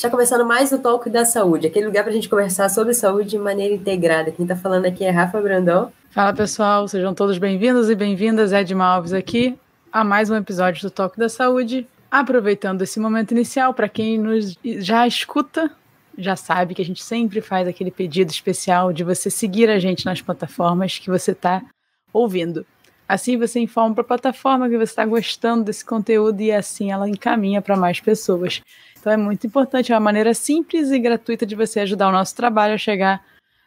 Está começando mais o Talk da Saúde, aquele lugar para a gente conversar sobre saúde de maneira integrada. Quem está falando aqui é Rafa Brandão. Fala pessoal, sejam todos bem-vindos e bem-vindas. Edma Alves aqui a mais um episódio do Talk da Saúde. Aproveitando esse momento inicial, para quem nos já escuta, já sabe que a gente sempre faz aquele pedido especial de você seguir a gente nas plataformas que você está ouvindo. Assim você informa para a plataforma que você está gostando desse conteúdo e assim ela encaminha para mais pessoas. Então é muito importante, é uma maneira simples e gratuita de você ajudar o nosso trabalho a chegar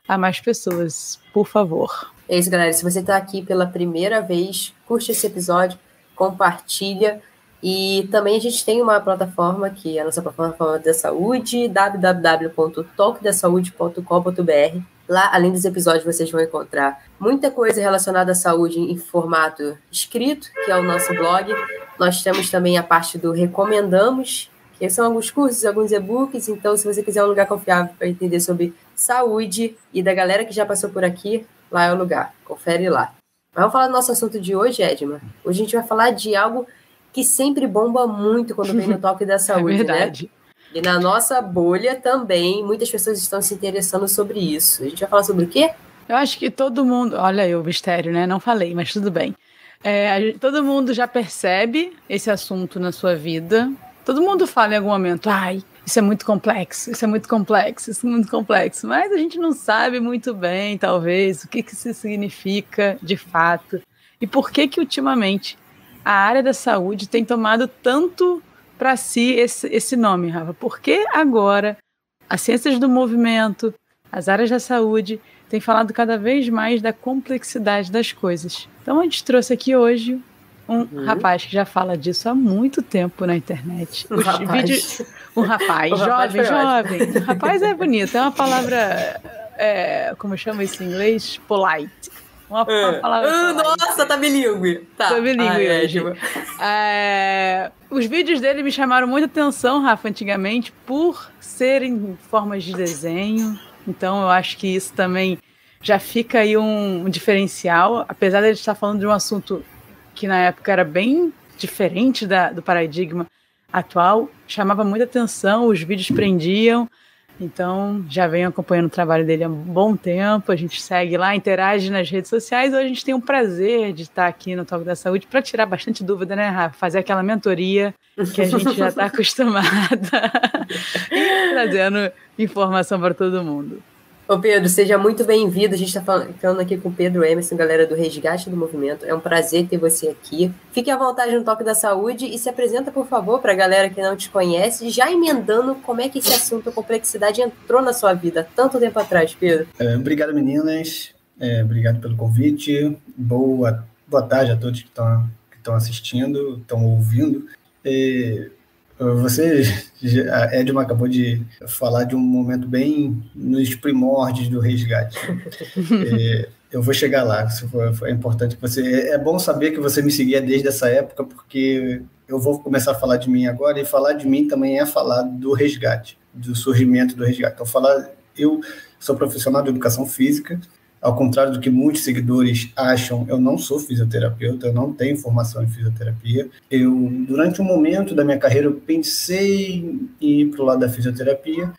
a mais pessoas. Por favor. É isso, galera. Se você está aqui pela primeira vez, curte esse episódio, compartilha. E também a gente tem uma plataforma que é a nossa plataforma da saúde, www.talkdasaude.com.br. Lá, além dos episódios, vocês vão encontrar muita coisa relacionada à saúde em formato escrito, que é o nosso blog. Nós temos também a parte do Recomendamos, são alguns cursos, alguns e-books. Então, se você quiser um lugar confiável para entender sobre saúde e da galera que já passou por aqui, lá é o lugar. Confere lá. Mas vamos falar do nosso assunto de hoje, Edma. Hoje a gente vai falar de algo que sempre bomba muito quando vem no toque da é saúde, é verdade. né? E na nossa bolha também, muitas pessoas estão se interessando sobre isso. A gente vai falar sobre o quê? Eu acho que todo mundo. Olha aí o mistério, né? Não falei, mas tudo bem. É, todo mundo já percebe esse assunto na sua vida. Todo mundo fala em algum momento, ai, isso é muito complexo, isso é muito complexo, isso é muito complexo. Mas a gente não sabe muito bem, talvez, o que, que isso significa de fato. E por que que ultimamente a área da saúde tem tomado tanto para si esse, esse nome, Rafa? Por que agora as ciências do movimento, as áreas da saúde, têm falado cada vez mais da complexidade das coisas? Então a gente trouxe aqui hoje um uhum. rapaz que já fala disso há muito tempo na internet. Um rapaz. Vídeos, um rapaz, jovem, rapaz jovem. Rapaz é bonito, é uma palavra, é, como chama isso em inglês? Polite. Uma, uma é. palavra uh, nossa, tá bilíngue. Tá, tá bilíngue ah, hoje. É, os vídeos dele me chamaram muita atenção, Rafa, antigamente, por serem formas de desenho. Então eu acho que isso também já fica aí um, um diferencial, apesar de ele estar falando de um assunto que na época era bem diferente da, do paradigma atual, chamava muita atenção, os vídeos prendiam. Então, já venho acompanhando o trabalho dele há um bom tempo. A gente segue lá, interage nas redes sociais. Hoje a gente tem um prazer de estar aqui no Talk da Saúde para tirar bastante dúvida, né, Rafa? Fazer aquela mentoria que a gente já está acostumada e trazendo informação para todo mundo. Ô Pedro, seja muito bem-vindo. A gente está falando aqui com o Pedro Emerson, galera do Resgate do Movimento. É um prazer ter você aqui. Fique à vontade no Toque da Saúde e se apresenta, por favor, para a galera que não te conhece, já emendando como é que esse assunto, complexidade, entrou na sua vida tanto tempo atrás, Pedro. É, obrigado, meninas. É, obrigado pelo convite. Boa, boa tarde a todos que estão assistindo, estão ouvindo. É, você, a Edma acabou de falar de um momento bem nos primórdios do resgate. é, eu vou chegar lá, é importante você. É bom saber que você me seguia desde essa época, porque eu vou começar a falar de mim agora, e falar de mim também é falar do resgate, do surgimento do resgate. Então, falar. Eu sou profissional de educação física, ao contrário do que muitos seguidores acham, eu não sou fisioterapeuta, eu não tenho formação em fisioterapia. Eu, durante um momento da minha carreira, eu pensei em ir para o lado da fisioterapia,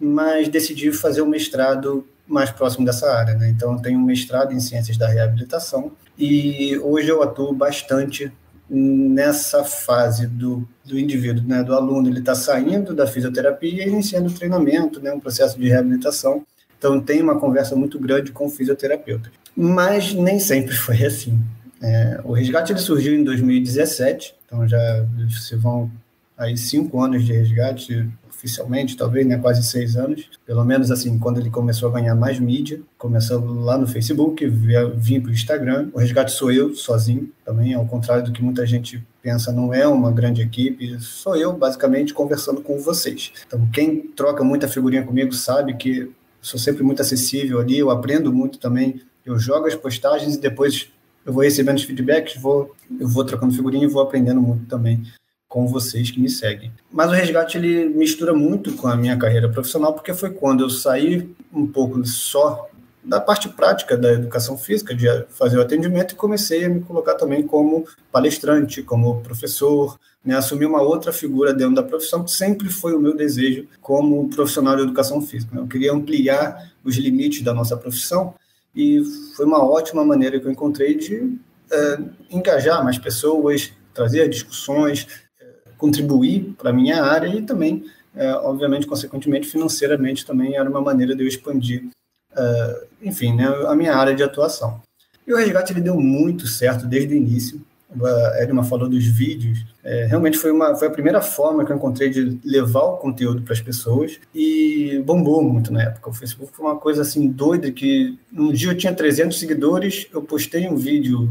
mas decidi fazer um mestrado mais próximo dessa área. Né? Então, eu tenho um mestrado em ciências da reabilitação e hoje eu atuo bastante nessa fase do, do indivíduo, né, do aluno, ele está saindo da fisioterapia e iniciando o treinamento, né, um processo de reabilitação. Então, tem uma conversa muito grande com o fisioterapeuta. Mas nem sempre foi assim. É, o resgate ele surgiu em 2017, então já se vão aí cinco anos de resgate oficialmente, talvez, né, quase seis anos, pelo menos assim, quando ele começou a ganhar mais mídia, começou lá no Facebook, vim para o Instagram, o resgate sou eu, sozinho, também, ao contrário do que muita gente pensa, não é uma grande equipe, sou eu, basicamente, conversando com vocês. Então, quem troca muita figurinha comigo sabe que sou sempre muito acessível ali, eu aprendo muito também. Eu jogo as postagens e depois eu vou recebendo os feedbacks, vou, eu vou trocando figurinha e vou aprendendo muito também com vocês que me seguem. Mas o resgate ele mistura muito com a minha carreira profissional, porque foi quando eu saí um pouco só da parte prática da educação física, de fazer o atendimento, e comecei a me colocar também como palestrante, como professor, né, assumir uma outra figura dentro da profissão, que sempre foi o meu desejo como profissional de educação física. Né? Eu queria ampliar os limites da nossa profissão, e foi uma ótima maneira que eu encontrei de é, engajar mais pessoas, trazer discussões, é, contribuir para a minha área e também, é, obviamente, consequentemente, financeiramente também era uma maneira de eu expandir uh, enfim, né, a minha área de atuação. E o resgate ele deu muito certo desde o início. A Edma falou dos vídeos. É, realmente foi, uma, foi a primeira forma que eu encontrei de levar o conteúdo para as pessoas e bombou muito na época. O Facebook foi uma coisa assim doida que um dia eu tinha 300 seguidores, eu postei um vídeo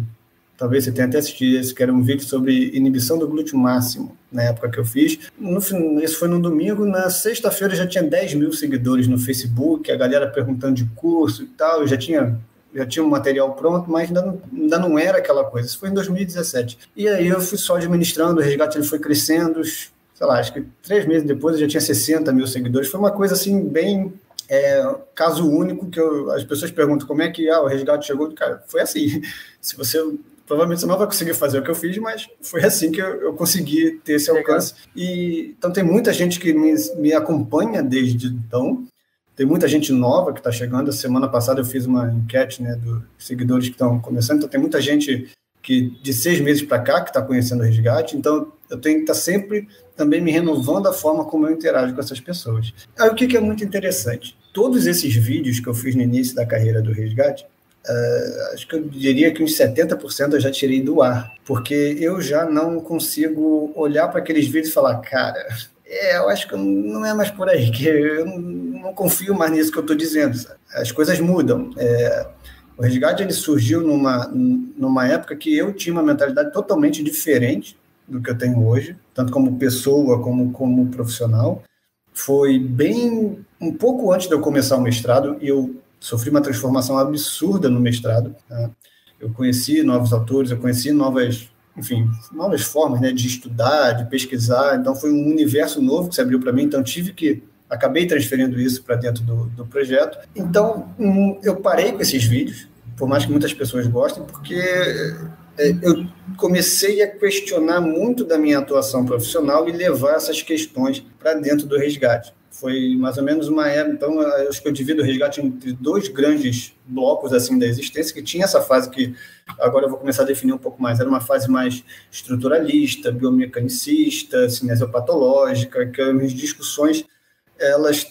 talvez você tenha até assistido esse, que era um vídeo sobre inibição do glúteo máximo, na época que eu fiz. No, isso foi no domingo, na sexta-feira já tinha 10 mil seguidores no Facebook, a galera perguntando de curso e tal, eu já tinha já tinha um material pronto, mas ainda não, ainda não era aquela coisa. Isso foi em 2017. E aí eu fui só administrando, o resgate ele foi crescendo, sei lá, acho que três meses depois eu já tinha 60 mil seguidores. Foi uma coisa assim, bem é, caso único que eu, as pessoas perguntam como é que ah, o resgate chegou. Cara, foi assim. Se você provavelmente você não vai conseguir fazer o que eu fiz, mas foi assim que eu, eu consegui ter esse alcance. E, então tem muita gente que me, me acompanha desde então, tem muita gente nova que está chegando. Semana passada eu fiz uma enquete né, dos seguidores que estão começando, então tem muita gente que de seis meses para cá que está conhecendo o resgate, então eu tenho que estar tá sempre também me renovando a forma como eu interajo com essas pessoas. Aí o que, que é muito interessante? Todos esses vídeos que eu fiz no início da carreira do resgate, Uh, acho que eu diria que uns 70% eu já tirei do ar, porque eu já não consigo olhar para aqueles vídeos e falar, cara, é, eu acho que não é mais por aí, que eu não confio mais nisso que eu estou dizendo. Sabe? As coisas mudam. É, o resgate ele surgiu numa, numa época que eu tinha uma mentalidade totalmente diferente do que eu tenho hoje, tanto como pessoa como como profissional. Foi bem um pouco antes de eu começar o mestrado, eu sofri uma transformação absurda no mestrado. Tá? Eu conheci novos autores, eu conheci novas, enfim, novas formas né, de estudar, de pesquisar. Então foi um universo novo que se abriu para mim. Então tive que acabei transferindo isso para dentro do, do projeto. Então eu parei com esses vídeos, por mais que muitas pessoas gostem, porque é, eu comecei a questionar muito da minha atuação profissional e levar essas questões para dentro do resgate. Foi mais ou menos uma época, então acho que eu divido o resgate entre dois grandes blocos assim da existência, que tinha essa fase que agora eu vou começar a definir um pouco mais, era uma fase mais estruturalista, biomecanicista, cinesiopatológica, que as discussões elas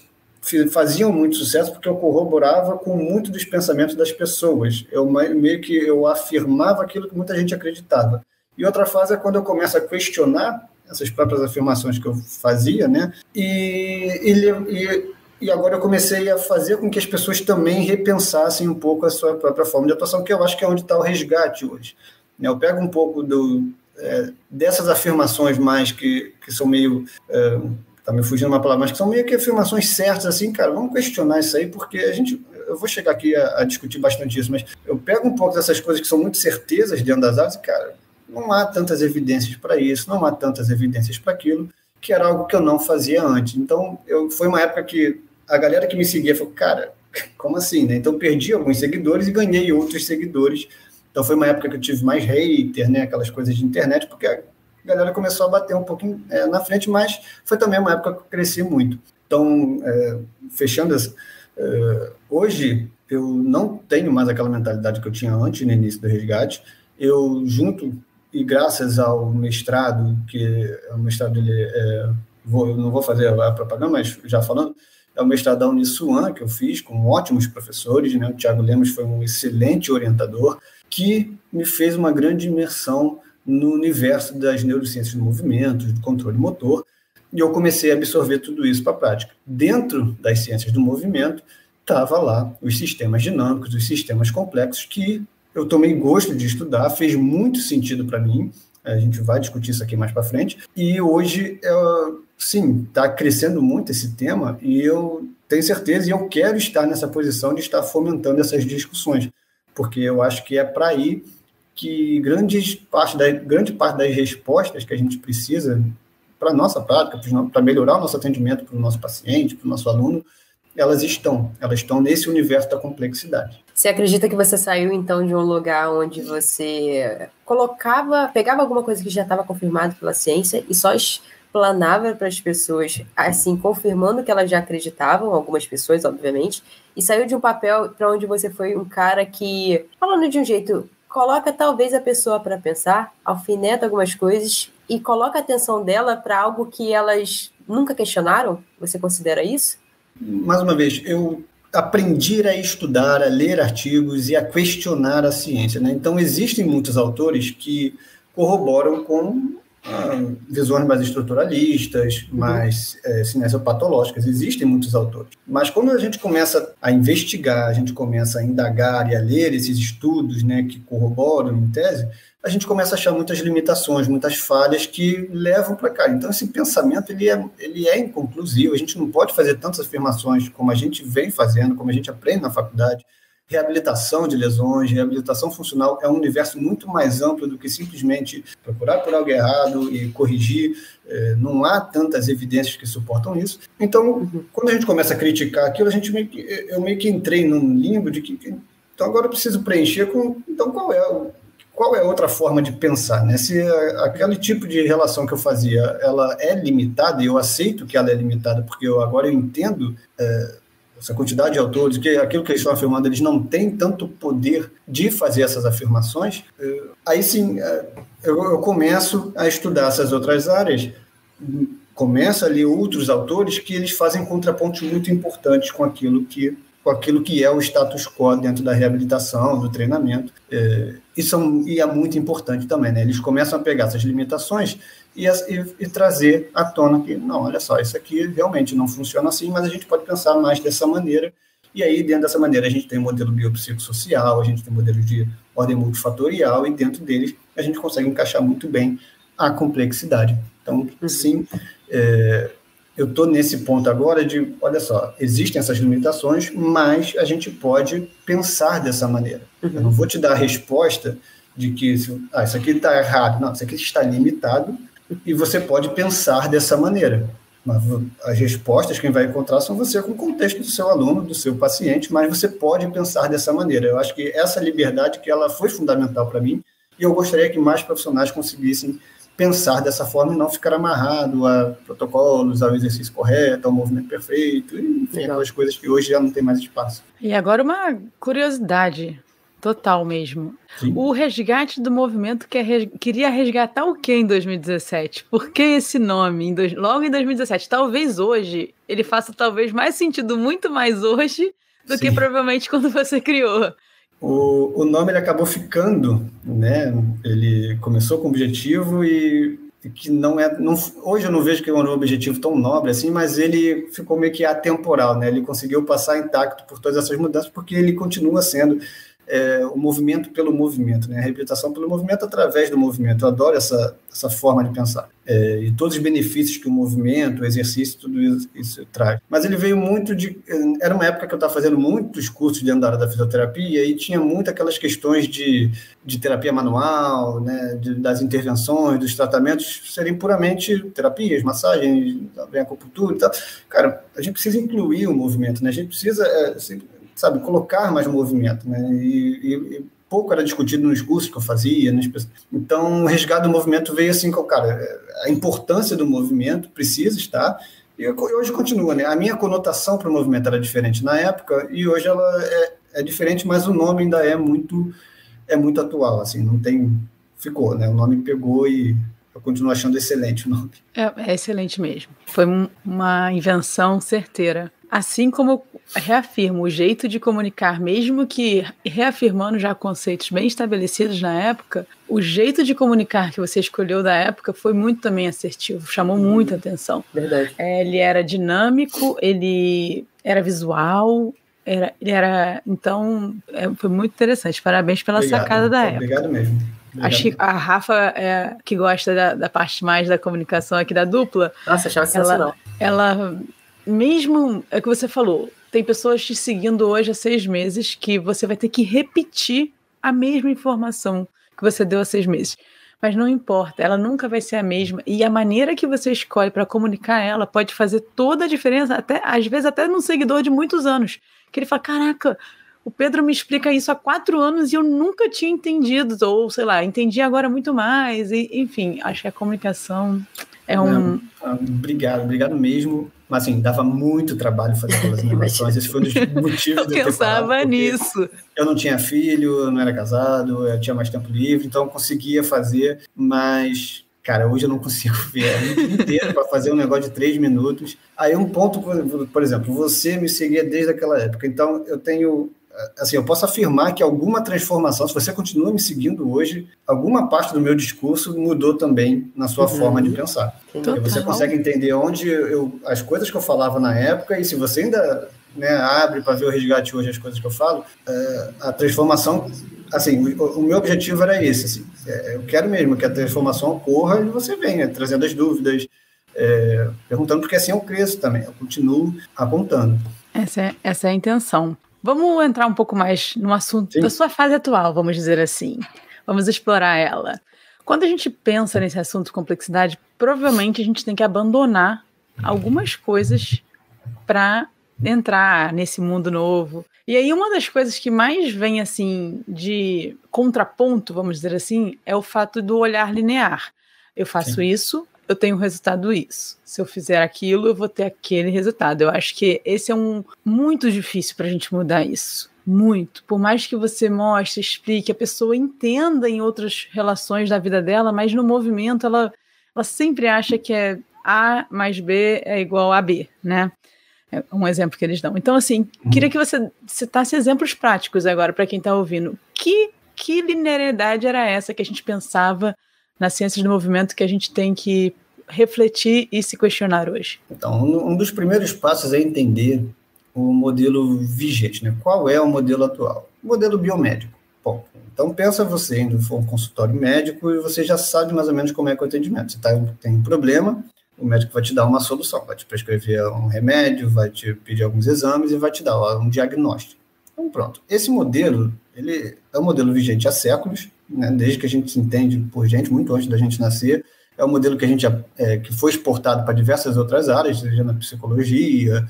faziam muito sucesso porque eu corroborava com muito dos pensamentos das pessoas. Eu meio que eu afirmava aquilo que muita gente acreditava. E outra fase é quando eu começo a questionar essas próprias afirmações que eu fazia, né? E, e, e agora eu comecei a fazer com que as pessoas também repensassem um pouco a sua própria forma de atuação, que eu acho que é onde está o resgate hoje. Né? Eu pego um pouco do, é, dessas afirmações mais que, que são meio. É, tá me fugindo uma palavra, mas que são meio que afirmações certas, assim, cara, vamos questionar isso aí, porque a gente, eu vou chegar aqui a, a discutir bastante isso, mas eu pego um pouco dessas coisas que são muito certezas dentro das e, cara, não há tantas evidências para isso, não há tantas evidências para aquilo, que era algo que eu não fazia antes. Então, eu, foi uma época que a galera que me seguia falou, cara, como assim? Né? Então, perdi alguns seguidores e ganhei outros seguidores. Então, foi uma época que eu tive mais hater, né? aquelas coisas de internet, porque a galera começou a bater um pouquinho é, na frente, mas foi também uma época que eu cresci muito. Então, é, fechando essa, é, hoje eu não tenho mais aquela mentalidade que eu tinha antes no início do resgate. Eu junto e graças ao mestrado, que o mestrado ele é, vou, não vou fazer a propaganda, mas já falando, é o mestrado da Uniswan, que eu fiz com ótimos professores, né? o Tiago Lemos foi um excelente orientador, que me fez uma grande imersão no universo das neurociências do movimento, do controle motor, e eu comecei a absorver tudo isso para a prática. Dentro das ciências do movimento, estava lá os sistemas dinâmicos, os sistemas complexos, que eu tomei gosto de estudar, fez muito sentido para mim. A gente vai discutir isso aqui mais para frente. E hoje, eu, sim, está crescendo muito esse tema e eu tenho certeza e eu quero estar nessa posição de estar fomentando essas discussões, porque eu acho que é para aí que grandes parte da, grande parte das respostas que a gente precisa para a nossa prática, para melhorar o nosso atendimento para o nosso paciente, para o nosso aluno, elas estão. Elas estão nesse universo da complexidade. Você acredita que você saiu então de um lugar onde você colocava, pegava alguma coisa que já estava confirmada pela ciência e só explanava para as pessoas, assim, confirmando que elas já acreditavam, algumas pessoas, obviamente, e saiu de um papel para onde você foi um cara que, falando de um jeito, coloca talvez a pessoa para pensar, alfineta algumas coisas e coloca a atenção dela para algo que elas nunca questionaram? Você considera isso? Mais uma vez, eu aprendi a estudar, a ler artigos e a questionar a ciência. Né? Então, existem muitos autores que corroboram com ah, visões mais estruturalistas, mais é, cinesiopatológicas. Existem muitos autores. Mas quando a gente começa a investigar, a gente começa a indagar e a ler esses estudos né, que corroboram em tese, a gente começa a achar muitas limitações, muitas falhas que levam para cá. Então, esse pensamento ele é, ele é inconclusivo, a gente não pode fazer tantas afirmações como a gente vem fazendo, como a gente aprende na faculdade. Reabilitação de lesões, reabilitação funcional é um universo muito mais amplo do que simplesmente procurar por algo errado e corrigir. É, não há tantas evidências que suportam isso. Então, quando a gente começa a criticar aquilo, a gente meio que, eu meio que entrei num limbo de que então agora eu preciso preencher com então qual é o qual é outra forma de pensar, né? Se aquele tipo de relação que eu fazia, ela é limitada, e eu aceito que ela é limitada, porque eu agora eu entendo é, essa quantidade de autores, que aquilo que eles estão afirmando, eles não têm tanto poder de fazer essas afirmações, é, aí sim, é, eu, eu começo a estudar essas outras áreas, começo a ler outros autores que eles fazem contrapontos muito importantes com aquilo que com aquilo que é o status quo dentro da reabilitação, do treinamento. É, isso é, e é muito importante também, né? Eles começam a pegar essas limitações e, e, e, trazer à tona que, não, olha só, isso aqui realmente não funciona assim, mas a gente pode pensar mais dessa maneira. E aí, dentro dessa maneira, a gente tem o modelo biopsicossocial, a gente tem modelo de ordem multifatorial, e dentro deles a gente consegue encaixar muito bem a complexidade. Então, uhum. sim, é, eu estou nesse ponto agora de, olha só, existem essas limitações, mas a gente pode pensar dessa maneira. Uhum. Eu não vou te dar a resposta de que ah, isso aqui está errado. Não, isso aqui está limitado e você pode pensar dessa maneira. Mas as respostas quem vai encontrar são você com o contexto do seu aluno, do seu paciente, mas você pode pensar dessa maneira. Eu acho que essa liberdade que ela foi fundamental para mim e eu gostaria que mais profissionais conseguissem pensar dessa forma e não ficar amarrado a protocolos, ao exercício correto, ao movimento perfeito, enfim, aquelas coisas que hoje já não tem mais espaço. E agora uma curiosidade total mesmo. Sim. O resgate do movimento quer res... queria resgatar o que em 2017? Por que esse nome em dois... logo em 2017? Talvez hoje ele faça talvez mais sentido, muito mais hoje do Sim. que provavelmente quando você criou. O, o nome ele acabou ficando, né? Ele começou com objetivo e que não é, não, hoje eu não vejo que é um objetivo tão nobre assim, mas ele ficou meio que atemporal, né? Ele conseguiu passar intacto por todas essas mudanças porque ele continua sendo é, o movimento pelo movimento, né? a reabilitação pelo movimento através do movimento. Eu adoro essa, essa forma de pensar. É, e todos os benefícios que o movimento, o exercício, tudo isso, isso, traz. Mas ele veio muito de. Era uma época que eu estava fazendo muitos cursos da área da fisioterapia e tinha muito aquelas questões de, de terapia manual, né? De, das intervenções, dos tratamentos serem puramente terapias, massagens, acupuntura e tal. Cara, a gente precisa incluir o movimento, né? a gente precisa. É, assim, sabe, colocar mais movimento, né? E, e, pouco era discutido nos cursos que eu fazia. Né? Então, o resgate do movimento veio assim, cara, a importância do movimento precisa estar, e hoje continua, né? A minha conotação para o movimento era diferente na época, e hoje ela é, é diferente, mas o nome ainda é muito, é muito atual, assim, não tem, ficou, né? O nome pegou e eu continuo achando excelente o nome. É, é excelente mesmo. Foi uma invenção certeira. Assim como reafirmo o jeito de comunicar, mesmo que reafirmando já conceitos bem estabelecidos na época, o jeito de comunicar que você escolheu da época foi muito também assertivo, chamou muita atenção. Verdade. É, ele era dinâmico, ele era visual, era, ele era. Então, é, foi muito interessante. Parabéns pela obrigado, sacada da época. Obrigado mesmo. Acho que a Rafa, é, que gosta da, da, parte mais da comunicação aqui da dupla. Nossa, achava sensacional. Ela, ela mesmo é o que você falou, tem pessoas te seguindo hoje há seis meses que você vai ter que repetir a mesma informação que você deu há seis meses. mas não importa, ela nunca vai ser a mesma. E a maneira que você escolhe para comunicar ela pode fazer toda a diferença, até às vezes até num seguidor de muitos anos. Que ele fala: caraca, o Pedro me explica isso há quatro anos e eu nunca tinha entendido, ou sei lá, entendi agora muito mais. E, enfim, acho que a comunicação é um. Não, obrigado, obrigado mesmo. Mas assim, dava muito trabalho fazer aquelas animações. Esse foi um dos motivos eu de eu pensava nisso. Eu não tinha filho, eu não era casado, eu tinha mais tempo livre, então eu conseguia fazer, mas cara, hoje eu não consigo ver a vida inteira para fazer um negócio de três minutos. Aí um ponto, por exemplo, você me seguia desde aquela época, então eu tenho assim, eu posso afirmar que alguma transformação, se você continua me seguindo hoje, alguma parte do meu discurso mudou também na sua uhum. forma de pensar. Porque você consegue entender onde eu, as coisas que eu falava na época, e se você ainda né, abre para ver o resgate hoje as coisas que eu falo, é, a transformação, assim, o, o, meu objetivo era esse, assim, é, eu quero mesmo que a transformação ocorra e você venha trazendo as dúvidas, é, perguntando, porque assim eu cresço também, eu continuo apontando. Essa é, essa é a intenção. Vamos entrar um pouco mais no assunto Sim. da sua fase atual, vamos dizer assim. Vamos explorar ela. Quando a gente pensa nesse assunto complexidade, provavelmente a gente tem que abandonar algumas coisas para entrar nesse mundo novo. E aí uma das coisas que mais vem assim de contraponto, vamos dizer assim, é o fato do olhar linear. Eu faço Sim. isso, eu tenho o resultado isso. Se eu fizer aquilo, eu vou ter aquele resultado. Eu acho que esse é um muito difícil para a gente mudar isso. Muito. Por mais que você mostre, explique, a pessoa entenda em outras relações da vida dela, mas no movimento ela, ela sempre acha que é A mais B é igual a B, né? É um exemplo que eles dão. Então, assim, uhum. queria que você citasse exemplos práticos agora para quem está ouvindo. Que, que linearidade era essa que a gente pensava nas ciências do movimento que a gente tem que refletir e se questionar hoje? Então, um dos primeiros passos é entender o modelo vigente, né? Qual é o modelo atual? O modelo biomédico. Bom, então pensa você indo for um consultório médico e você já sabe mais ou menos como é, é o atendimento. Você tá, tem um problema, o médico vai te dar uma solução, vai te prescrever um remédio, vai te pedir alguns exames e vai te dar um diagnóstico. Então pronto. Esse modelo, ele é um modelo vigente há séculos, né, desde que a gente se entende por gente, muito antes da gente nascer. É um modelo que a gente é, que foi exportado para diversas outras áreas, seja na psicologia,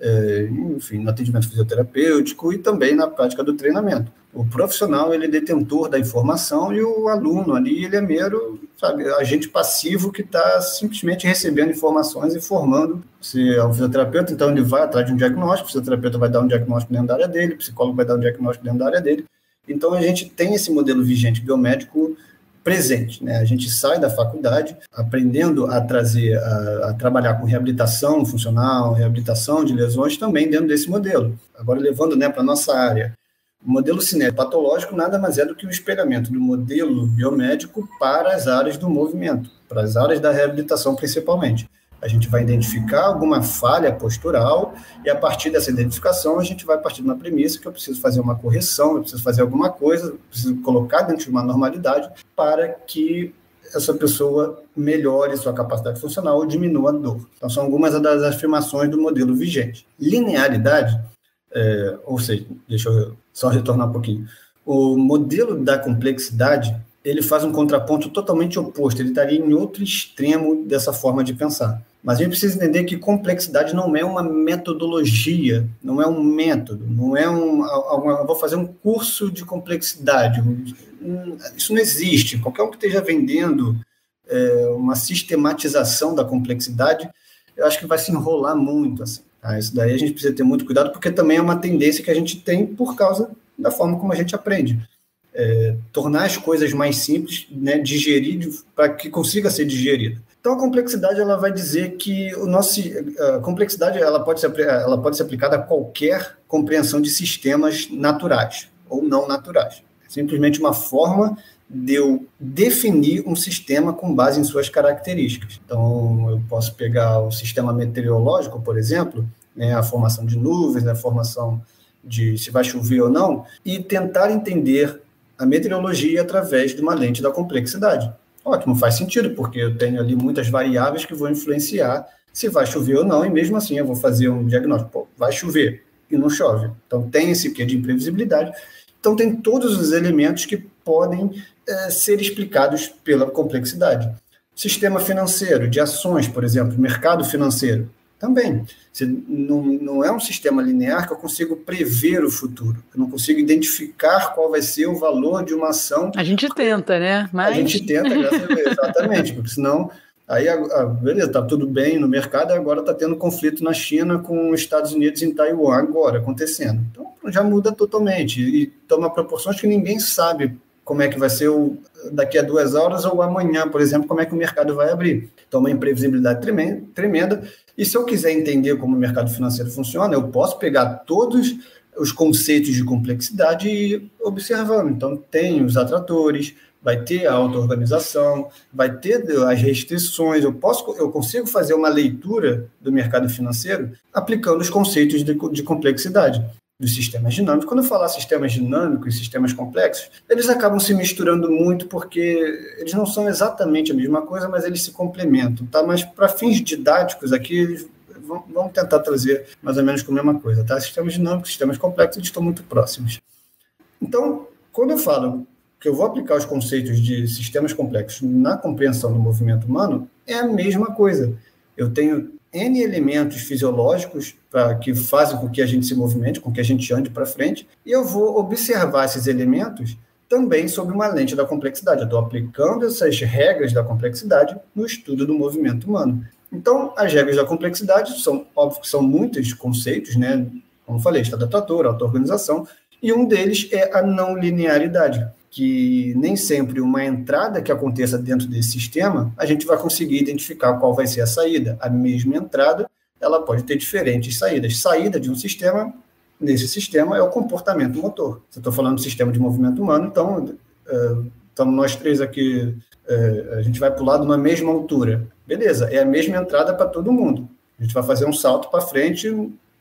é, enfim, no atendimento fisioterapêutico e também na prática do treinamento. O profissional ele é detentor da informação e o aluno ali ele é mero sabe, agente passivo que está simplesmente recebendo informações e formando. Se é um fisioterapeuta, então ele vai atrás de um diagnóstico, o fisioterapeuta vai dar um diagnóstico dentro da área dele, o psicólogo vai dar um diagnóstico dentro da área dele. Então, a gente tem esse modelo vigente biomédico presente. Né? A gente sai da faculdade aprendendo a trazer, a, a, trabalhar com reabilitação funcional, reabilitação de lesões também dentro desse modelo. Agora, levando né, para a nossa área, o modelo cinético patológico nada mais é do que o espelhamento do modelo biomédico para as áreas do movimento, para as áreas da reabilitação principalmente. A gente vai identificar alguma falha postural e a partir dessa identificação a gente vai partir de uma premissa que eu preciso fazer uma correção, eu preciso fazer alguma coisa, preciso colocar dentro de uma normalidade para que essa pessoa melhore sua capacidade funcional ou diminua a dor. Então, são algumas das afirmações do modelo vigente. Linearidade, é, ou seja, deixa eu só retornar um pouquinho. O modelo da complexidade ele faz um contraponto totalmente oposto, ele estaria em outro extremo dessa forma de pensar. Mas a gente precisa entender que complexidade não é uma metodologia, não é um método, não é um. Eu vou fazer um curso de complexidade. Isso não existe. Qualquer um que esteja vendendo é, uma sistematização da complexidade, eu acho que vai se enrolar muito. Assim, tá? Isso daí a gente precisa ter muito cuidado, porque também é uma tendência que a gente tem por causa da forma como a gente aprende. É, tornar as coisas mais simples, né, digerir para que consiga ser digerida. Então a complexidade ela vai dizer que o nosso a complexidade ela pode ser ela pode ser aplicada a qualquer compreensão de sistemas naturais ou não naturais. É simplesmente uma forma de eu definir um sistema com base em suas características. Então eu posso pegar o sistema meteorológico, por exemplo, né, a formação de nuvens, a formação de se vai chover ou não, e tentar entender a meteorologia através de uma lente da complexidade. Ótimo, faz sentido, porque eu tenho ali muitas variáveis que vão influenciar se vai chover ou não, e mesmo assim eu vou fazer um diagnóstico. Pô, vai chover e não chove. Então tem esse quê de imprevisibilidade. Então tem todos os elementos que podem é, ser explicados pela complexidade. Sistema financeiro, de ações, por exemplo, mercado financeiro, também. Você não, não é um sistema linear que eu consigo prever o futuro. Eu não consigo identificar qual vai ser o valor de uma ação. A gente tenta, né? Mas... A gente tenta, exatamente, porque senão Aí, ah, beleza, está tudo bem no mercado, agora está tendo conflito na China com os Estados Unidos em Taiwan, agora acontecendo. Então, já muda totalmente e toma proporções que ninguém sabe como é que vai ser o, daqui a duas horas ou amanhã, por exemplo, como é que o mercado vai abrir. Então, uma imprevisibilidade tremenda, tremenda. E se eu quiser entender como o mercado financeiro funciona, eu posso pegar todos os conceitos de complexidade e observando. Então, tem os atratores, vai ter a auto-organização, vai ter as restrições. Eu, posso, eu consigo fazer uma leitura do mercado financeiro aplicando os conceitos de, de complexidade dos sistemas dinâmicos. Quando eu falar sistemas dinâmicos e sistemas complexos, eles acabam se misturando muito porque eles não são exatamente a mesma coisa, mas eles se complementam, tá? Mas para fins didáticos aqui, vamos tentar trazer mais ou menos com a mesma coisa, tá? Sistemas dinâmicos, sistemas complexos, eles estão muito próximos. Então, quando eu falo que eu vou aplicar os conceitos de sistemas complexos na compreensão do movimento humano, é a mesma coisa. Eu tenho N elementos fisiológicos para que fazem com que a gente se movimente, com que a gente ande para frente, e eu vou observar esses elementos também sob uma lente da complexidade. Eu estou aplicando essas regras da complexidade no estudo do movimento humano. Então, as regras da complexidade são, óbvio que são muitos conceitos, né? Como falei, estado atrator, auto-organização, e um deles é a não linearidade que nem sempre uma entrada que aconteça dentro desse sistema, a gente vai conseguir identificar qual vai ser a saída. A mesma entrada, ela pode ter diferentes saídas. Saída de um sistema, nesse sistema, é o comportamento motor. Se eu estou falando do sistema de movimento humano, então, uh, estamos nós três aqui, uh, a gente vai pular de uma mesma altura. Beleza, é a mesma entrada para todo mundo. A gente vai fazer um salto para frente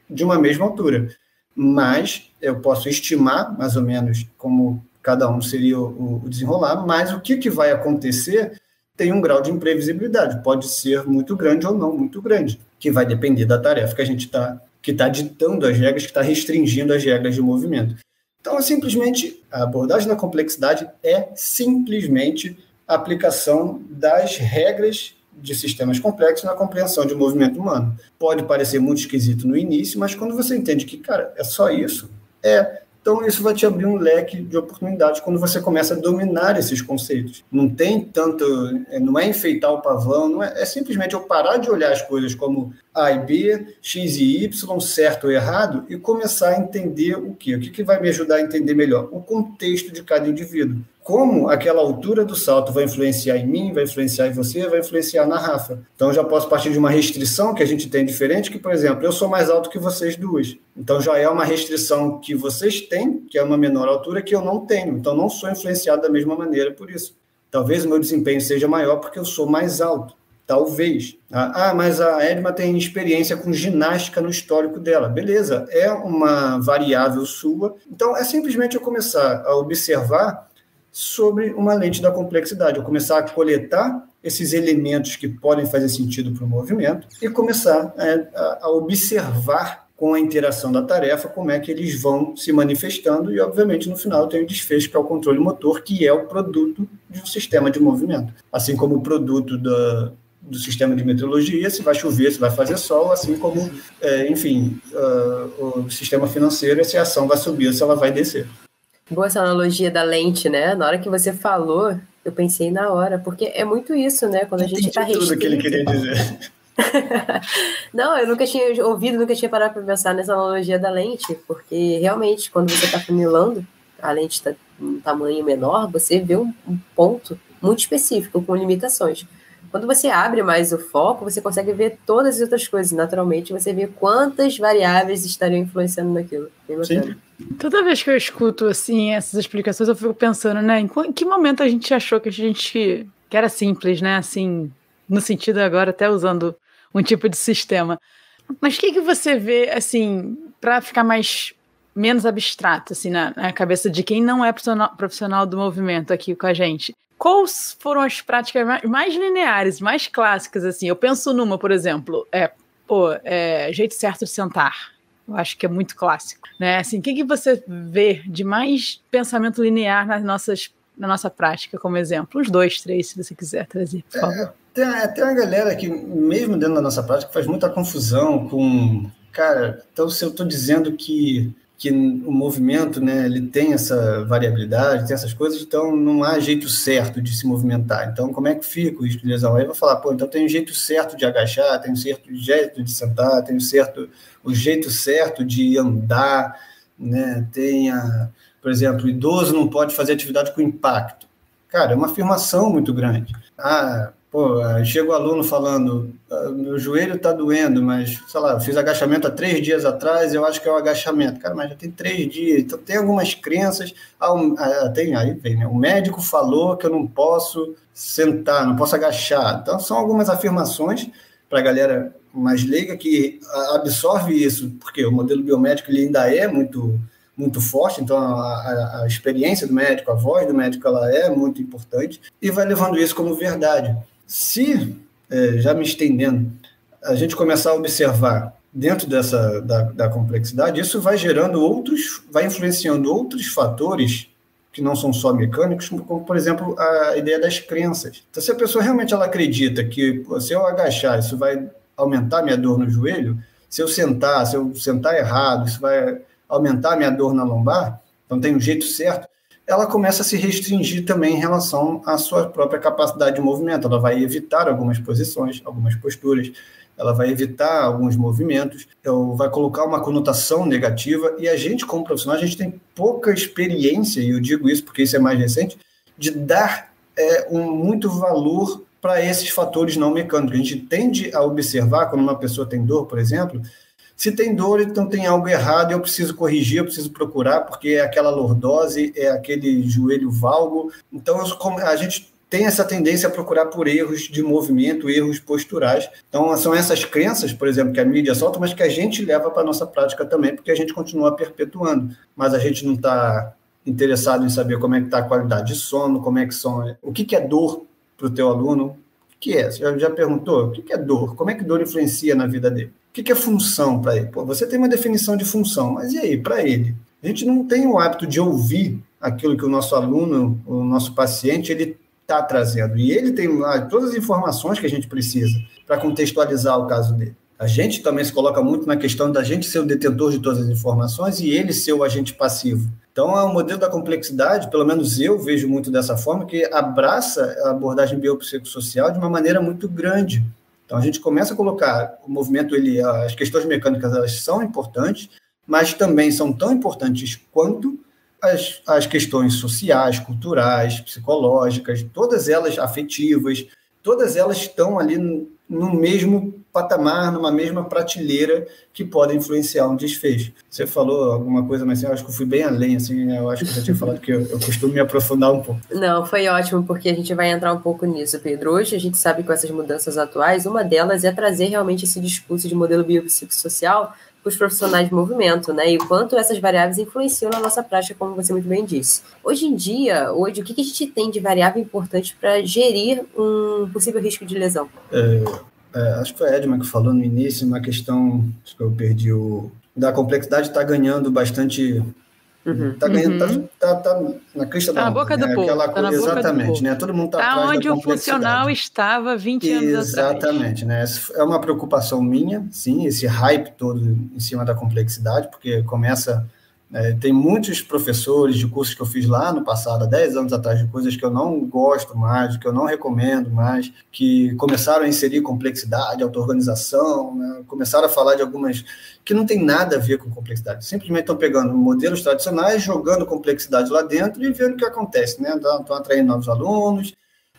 de uma mesma altura. Mas eu posso estimar, mais ou menos, como cada um seria o, o desenrolar, mas o que, que vai acontecer tem um grau de imprevisibilidade, pode ser muito grande ou não muito grande, que vai depender da tarefa que a gente está que está ditando as regras, que está restringindo as regras de movimento. Então, é simplesmente, a abordagem da complexidade é simplesmente a aplicação das regras de sistemas complexos na compreensão de movimento humano. Pode parecer muito esquisito no início, mas quando você entende que, cara, é só isso, é então, isso vai te abrir um leque de oportunidades quando você começa a dominar esses conceitos. Não tem tanto, é, não é enfeitar o pavão, não é, é simplesmente eu parar de olhar as coisas como A e B, X e Y, certo ou errado, e começar a entender o quê? O que, que vai me ajudar a entender melhor? O contexto de cada indivíduo como aquela altura do salto vai influenciar em mim, vai influenciar em você, vai influenciar na Rafa. Então já posso partir de uma restrição que a gente tem diferente, que, por exemplo, eu sou mais alto que vocês duas. Então já é uma restrição que vocês têm, que é uma menor altura, que eu não tenho. Então não sou influenciado da mesma maneira por isso. Talvez o meu desempenho seja maior porque eu sou mais alto. Talvez. Ah, mas a Edma tem experiência com ginástica no histórico dela. Beleza, é uma variável sua. Então é simplesmente eu começar a observar sobre uma lente da complexidade. Eu começar a coletar esses elementos que podem fazer sentido para o movimento e começar é, a, a observar com a interação da tarefa como é que eles vão se manifestando e, obviamente, no final tem o desfecho, que é o controle motor, que é o produto de um sistema de movimento. Assim como o produto da, do sistema de meteorologia, se vai chover, se vai fazer sol, assim como, é, enfim, uh, o sistema financeiro, se a ação vai subir ou se ela vai descer. Boa essa analogia da lente, né? Na hora que você falou, eu pensei na hora, porque é muito isso, né? Quando a gente está restrito. tudo que ele queria dizer. Não, eu nunca tinha ouvido, nunca tinha parado para pensar nessa analogia da lente, porque realmente, quando você está funilando, a lente está um tamanho menor, você vê um, um ponto muito específico, com limitações. Quando você abre mais o foco, você consegue ver todas as outras coisas. Naturalmente, você vê quantas variáveis estariam influenciando naquilo. Sim. Toda vez que eu escuto assim essas explicações, eu fico pensando, né, em que momento a gente achou que a gente que era simples, né, assim, no sentido agora até usando um tipo de sistema. Mas o que que você vê assim para ficar mais menos abstrato assim na, na, cabeça de quem não é profissional, do movimento aqui com a gente? Quais foram as práticas mais, mais lineares, mais clássicas assim? Eu penso numa, por exemplo, é, pô, é, jeito certo de sentar eu acho que é muito clássico. Né? Assim, o que, que você vê de mais pensamento linear nas nossas na nossa prática como exemplo? Uns dois, três, se você quiser trazer, por favor. É, tem, tem uma galera que, mesmo dentro da nossa prática, faz muita confusão com. Cara, então se eu estou dizendo que que o movimento, né, ele tem essa variabilidade, tem essas coisas, então não há jeito certo de se movimentar. Então, como é que fica o risco de lesão? Aí vai falar, pô, então tem um jeito certo de agachar, tem um certo jeito de sentar, tem um certo, o jeito certo de andar, né, tem, a, por exemplo, o idoso não pode fazer atividade com impacto. Cara, é uma afirmação muito grande. Ah, Pô, chega o aluno falando, ah, meu joelho está doendo, mas, sei lá, fiz agachamento há três dias atrás, eu acho que é o agachamento. Cara, mas já tem três dias, então tem algumas crenças. Ah, ah, tem, aí vem, né? O médico falou que eu não posso sentar, não posso agachar. Então, são algumas afirmações para a galera mais leiga que absorve isso, porque o modelo biomédico ele ainda é muito muito forte, então a, a, a, experiência do médico, a voz do médico, ela é muito importante, e vai levando isso como verdade. Se, é, já me estendendo, a gente começar a observar dentro dessa da, da, complexidade, isso vai gerando outros, vai influenciando outros fatores que não são só mecânicos, como, por exemplo, a ideia das crenças. Então, se a pessoa realmente ela acredita que se eu agachar, isso vai aumentar minha dor no joelho, se eu sentar, se eu sentar errado, isso vai aumentar minha dor na lombar, então tem um jeito certo, ela começa a se restringir também em relação à sua própria capacidade de movimento. Ela vai evitar algumas posições, algumas posturas, ela vai evitar alguns movimentos, ou vai colocar uma conotação negativa. E a gente, como profissional, a gente tem pouca experiência, e eu digo isso porque isso é mais recente, de dar é, um muito valor para esses fatores não mecânicos. A gente tende a observar, quando uma pessoa tem dor, por exemplo, se tem dor, então tem algo errado, eu preciso corrigir, eu preciso procurar, porque é aquela lordose, é aquele joelho valgo. Então, a gente tem essa tendência a procurar por erros de movimento, erros posturais. Então, são essas crenças, por exemplo, que a mídia solta, mas que a gente leva para a nossa prática também, porque a gente continua perpetuando. Mas a gente não está interessado em saber como é que está a qualidade de sono, como é que são, o que, é dor para o teu aluno, o que é? Você já, perguntou? O que é dor? Como é que dor influencia na vida dele? O que, que é função para ele? Pô, você tem uma definição de função, mas e aí, para ele? A gente não tem o hábito de ouvir aquilo que o nosso aluno, o nosso paciente, ele está trazendo. E ele tem lá todas as informações que a gente precisa para contextualizar o caso dele. A gente também se coloca muito na questão da gente ser o detentor de todas as informações e ele ser o agente passivo. Então, é um modelo da complexidade, pelo menos eu vejo muito dessa forma, que abraça a abordagem biopsicossocial de uma maneira muito grande. Então a gente começa a colocar o movimento, ele, as questões mecânicas elas são importantes, mas também são tão importantes quanto as, as questões sociais, culturais, psicológicas, todas elas afetivas, todas elas estão ali no mesmo patamar, numa mesma prateleira que podem influenciar um desfecho. Você falou alguma coisa, mas assim, eu acho que eu fui bem além, assim, eu acho que eu já tinha falado que eu, eu, costumo me aprofundar um pouco. Não, foi ótimo, porque a gente vai entrar um pouco nisso, Pedro. Hoje a gente sabe que com essas mudanças atuais, uma delas é trazer realmente esse discurso de modelo biopsicossocial para os profissionais de movimento, né? E o quanto essas variáveis influenciam na nossa prática, como você muito bem disse. Hoje em dia, hoje, o que, a gente tem de variável importante para gerir um possível risco de lesão? É, é, acho que foi a Edma que falou no início, uma questão, acho que eu perdi o. Da complexidade está ganhando bastante Uhum, tá ganhando, uhum. tá, tá, tá, na crista tá da na boca do né? povo. Aquela tá exatamente, né? Todo mundo tá, tá onde o funcional estava 20 anos atrás. Exatamente, né? É uma preocupação minha, sim, esse hype todo em cima da complexidade, porque começa é, tem muitos professores de cursos que eu fiz lá no passado, há 10 anos atrás, de coisas que eu não gosto mais, que eu não recomendo mais, que começaram a inserir complexidade, auto-organização, né? começaram a falar de algumas que não tem nada a ver com complexidade. Simplesmente estão pegando modelos tradicionais, jogando complexidade lá dentro e vendo o que acontece, né? Estão atraindo novos alunos.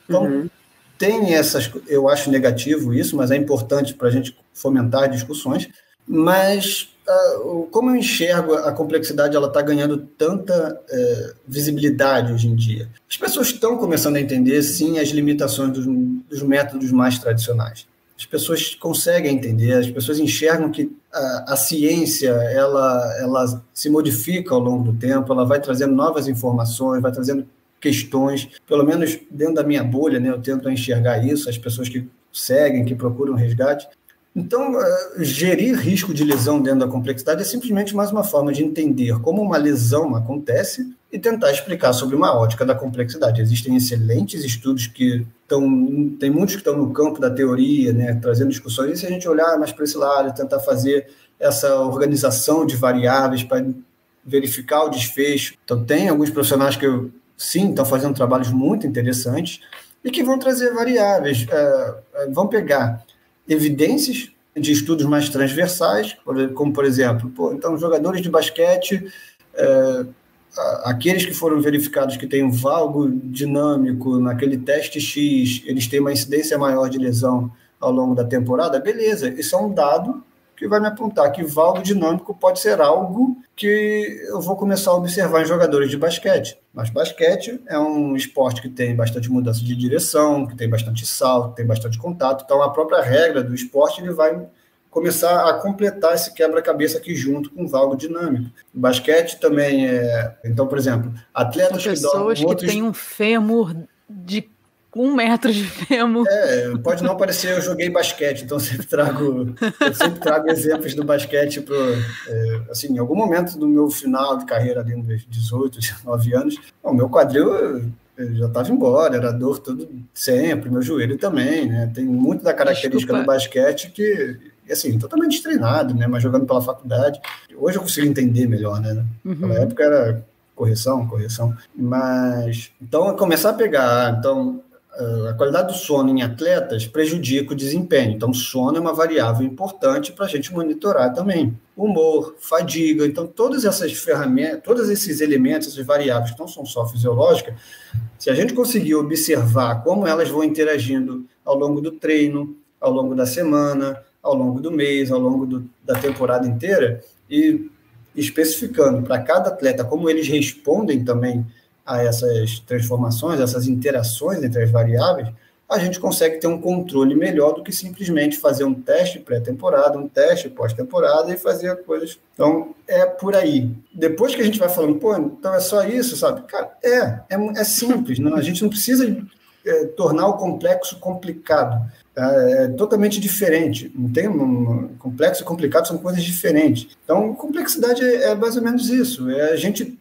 Então, uhum. tem essas, eu acho negativo isso, mas é importante para a gente fomentar discussões. Mas como eu enxergo a complexidade, ela está ganhando tanta é, visibilidade hoje em dia. As pessoas estão começando a entender, sim, as limitações dos, dos, métodos mais tradicionais. As pessoas conseguem entender, as pessoas enxergam que a, a, ciência ela, ela se modifica ao longo do tempo, ela vai trazendo novas informações, vai trazendo questões, pelo menos dentro da minha bolha, né, eu tento enxergar isso, as pessoas que seguem, que procuram resgate, então, eh, gerir risco de lesão dentro da complexidade é simplesmente mais uma forma de entender como uma lesão acontece e tentar explicar sobre uma ótica da complexidade. Existem excelentes estudos que estão, tem muitos que estão no campo da teoria, né, trazendo discussões, e se a gente olhar mais para esse lado, tentar fazer essa organização de variáveis para verificar o desfecho. Então, tem alguns profissionais que, sim, estão fazendo trabalhos muito interessantes e que vão trazer variáveis, é, vão pegar evidências de estudos mais transversais, como, por exemplo, pô, então, jogadores de basquete... É, aqueles que foram verificados que têm um valgo dinâmico naquele teste X, eles têm uma incidência maior de lesão ao longo da temporada, beleza, isso é um dado que vai me apontar que valgo dinâmico pode ser algo que eu vou começar a observar em jogadores de basquete. Mas basquete é um esporte que tem bastante mudança de direção, que tem bastante salto, que tem bastante contato, então a própria regra do esporte ele vai começar a completar esse quebra-cabeça aqui junto com o valgo dinâmico. O basquete também é. Então, por exemplo, atletas São pessoas que, outros... têm um fêmur de um metro de fêmur. É, pode não parecer, eu joguei basquete, então sempre trago, eu sempre trago exemplos do basquete para, é, assim, em algum momento do meu final de carreira ali nos 18, 19 anos, o meu quadril já estava embora, era dor tudo sempre, meu joelho também, né? Tem muito da característica Desculpa. do basquete que assim, totalmente treinado, né? Mas jogando pela faculdade. Hoje eu consigo entender melhor, né? Uhum. Naquela época era correção, correção. Mas, então, começar a pegar, então, a qualidade do sono em atletas prejudica o desempenho. Então, sono é uma variável importante para a gente monitorar também. Humor, fadiga, então todas essas ferramentas, todos esses elementos, essas variáveis que não são só fisiológicas, se a gente conseguir observar como elas vão interagindo ao longo do treino, ao longo da semana, ao longo do mês, ao longo do, da temporada inteira, e especificando para cada atleta como eles respondem também a essas transformações, essas interações entre as variáveis, a gente consegue ter um controle melhor do que simplesmente fazer um teste pré-temporada, um teste pós-temporada e fazer coisas. Então, é por aí. Depois que a gente vai falando, pô, então é só isso, sabe? Cara, é, é, é simples, não? a gente não precisa é, tornar o complexo complicado. É, é totalmente diferente. Não tem um, complexo e complicado são coisas diferentes. Então, complexidade é, é mais ou menos isso. É a gente,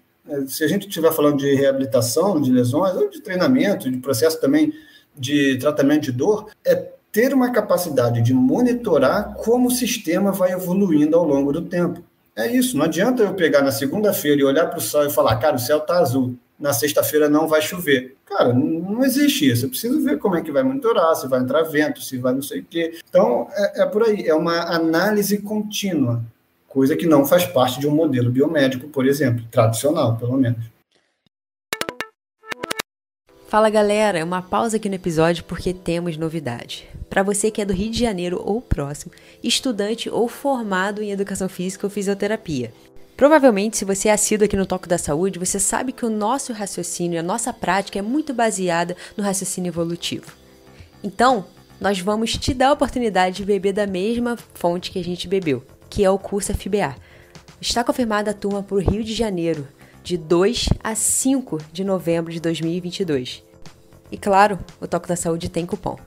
se a gente estiver falando de reabilitação, de lesões, ou de treinamento, de processo também de tratamento de dor, é ter uma capacidade de monitorar como o sistema vai evoluindo ao longo do tempo. É isso. Não adianta eu pegar na segunda-feira e olhar para o céu e falar, cara, o céu está azul na sexta-feira não vai chover. Cara, não existe isso. Eu preciso ver como é que vai monitorar, se vai entrar vento, se vai não sei o quê. Então, é, é por aí. É uma análise contínua, coisa que não faz parte de um modelo biomédico, por exemplo, tradicional, pelo menos. Fala galera, uma pausa aqui no episódio porque temos novidade. Para você que é do Rio de Janeiro ou próximo, estudante ou formado em educação física ou fisioterapia, Provavelmente, se você é assíduo aqui no Toque da Saúde, você sabe que o nosso raciocínio, a nossa prática é muito baseada no raciocínio evolutivo. Então, nós vamos te dar a oportunidade de beber da mesma fonte que a gente bebeu, que é o curso FBA. Está confirmada a turma para o Rio de Janeiro, de 2 a 5 de novembro de 2022. E claro, o Toque da Saúde tem cupom.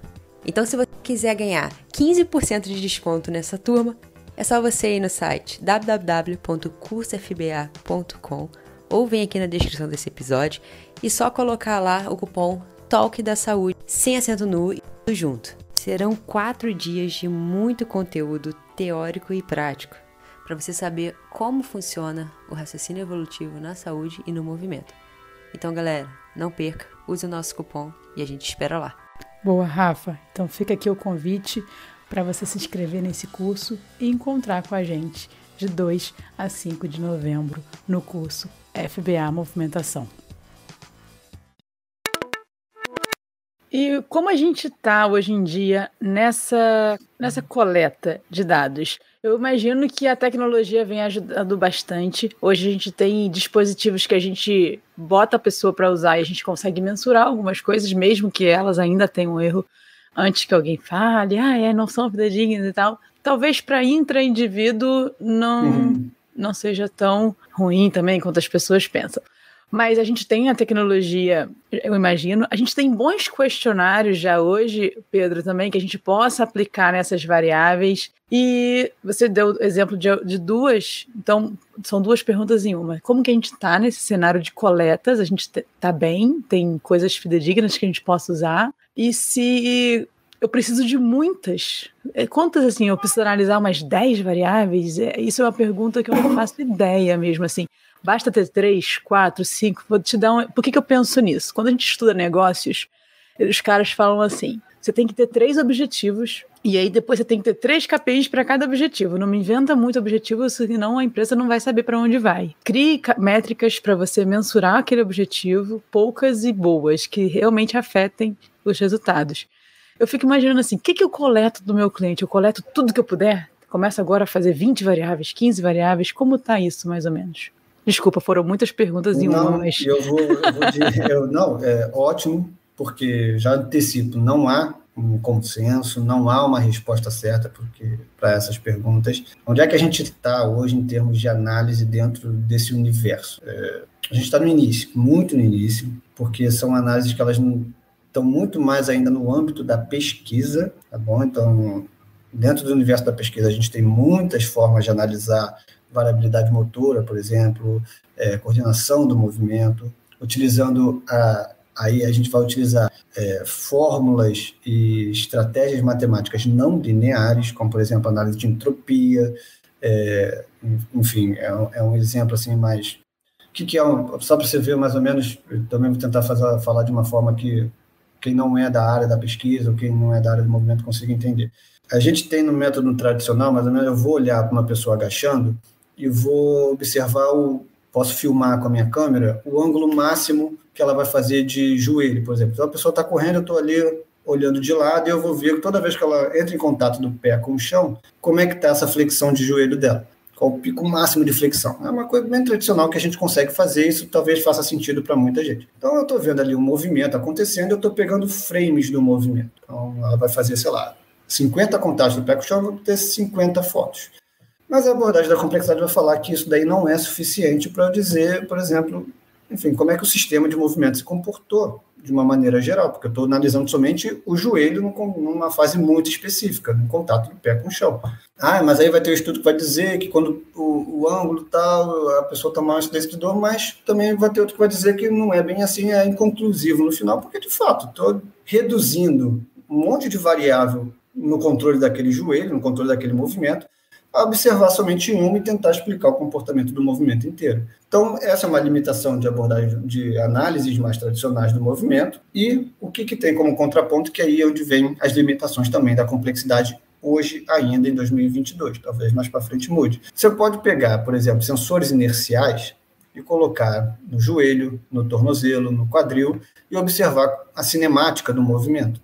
Então, se você quiser ganhar 15% de desconto nessa turma, é só você ir no site www.cursofba.com ou vem aqui na descrição desse episódio e só colocar lá o cupom Talk da Saúde, sem acento nu e tudo junto. Serão quatro dias de muito conteúdo teórico e prático para você saber como funciona o raciocínio evolutivo na saúde e no movimento. Então, galera, não perca, use o nosso cupom e a gente espera lá. Boa, Rafa. Então fica aqui o convite para você se inscrever nesse curso e encontrar com a gente de 2 a 5 de novembro no curso FBA Movimentação. E como a gente está hoje em dia nessa, nessa coleta de dados? Eu imagino que a tecnologia vem ajudando bastante. Hoje a gente tem dispositivos que a gente bota a pessoa para usar e a gente consegue mensurar algumas coisas, mesmo que elas ainda tenham um erro antes que alguém fale, ah, é, não são fidedignas e tal. Talvez para intra-indivíduo não, uhum. não seja tão ruim também quanto as pessoas pensam. Mas a gente tem a tecnologia, eu imagino, a gente tem bons questionários já hoje, Pedro, também, que a gente possa aplicar nessas variáveis. E você deu exemplo de, de duas, então são duas perguntas em uma. Como que a gente está nesse cenário de coletas? A gente está bem? Tem coisas fidedignas que a gente possa usar? E se eu preciso de muitas. É, quantas, assim, eu preciso analisar umas 10 variáveis? É, isso é uma pergunta que eu não faço ideia mesmo, assim. Basta ter três, quatro, cinco. Vou te dar um... Por que, que eu penso nisso? Quando a gente estuda negócios, os caras falam assim: você tem que ter três objetivos e aí depois você tem que ter três KPIs para cada objetivo. Não me inventa muito objetivo, senão a empresa não vai saber para onde vai. Crie métricas para você mensurar aquele objetivo, poucas e boas, que realmente afetem os resultados. Eu fico imaginando assim, o que, que eu coleto do meu cliente? Eu coleto tudo que eu puder? Começo agora a fazer 20 variáveis, 15 variáveis. Como está isso, mais ou menos? Desculpa, foram muitas perguntas em não, uma, mas... Eu vou, eu vou de, eu, não, é ótimo, porque já antecipo, não há um consenso, não há uma resposta certa para essas perguntas. Onde é que a gente está hoje em termos de análise dentro desse universo? É, a gente está no início, muito no início, porque são análises que elas estão muito mais ainda no âmbito da pesquisa, tá bom? Então, dentro do universo da pesquisa, a gente tem muitas formas de analisar variabilidade motora, por exemplo, é, coordenação do movimento, utilizando a, aí a gente vai utilizar é, fórmulas e estratégias matemáticas não lineares, como por exemplo análise de entropia, é, enfim, é um, é um, exemplo assim mais o que, que é um, só para você ver mais ou menos, também vou tentar fazer, falar de uma forma que quem não é da área da pesquisa ou quem não é da área do movimento consiga entender. A gente tem no método tradicional, mais ou menos, eu vou olhar para uma pessoa agachando e vou observar o. Posso filmar com a minha câmera o ângulo máximo que ela vai fazer de joelho, por exemplo. Então a pessoa está correndo, eu estou ali olhando de lado e eu vou ver toda vez que ela entra em contato do pé com o chão, como é que está essa flexão de joelho dela. Qual o pico máximo de flexão. É uma coisa bem tradicional que a gente consegue fazer, isso talvez faça sentido para muita gente. Então eu estou vendo ali o um movimento acontecendo, eu estou pegando frames do movimento. Então ela vai fazer, sei lá, 50 contatos do pé com o chão, eu vou ter 50 fotos. Mas a abordagem da complexidade vai falar que isso daí não é suficiente para dizer, por exemplo, enfim, como é que o sistema de movimento se comportou de uma maneira geral, porque eu estou analisando somente o joelho numa fase muito específica, no contato do pé com o chão. Ah, mas aí vai ter um estudo que vai dizer que quando o, o ângulo tal, a pessoa está mais de dor, mas também vai ter outro que vai dizer que não é bem assim, é inconclusivo no final, porque de fato estou reduzindo um monte de variável no controle daquele joelho, no controle daquele movimento, observar somente uma e tentar explicar o comportamento do movimento inteiro. Então, essa é uma limitação de abordagem de análises mais tradicionais do movimento, e o que, que tem como contraponto, que aí é onde vem as limitações também da complexidade hoje ainda em 2022, talvez mais para frente mude. Você pode pegar, por exemplo, sensores inerciais e colocar no joelho, no tornozelo, no quadril e observar a cinemática do movimento.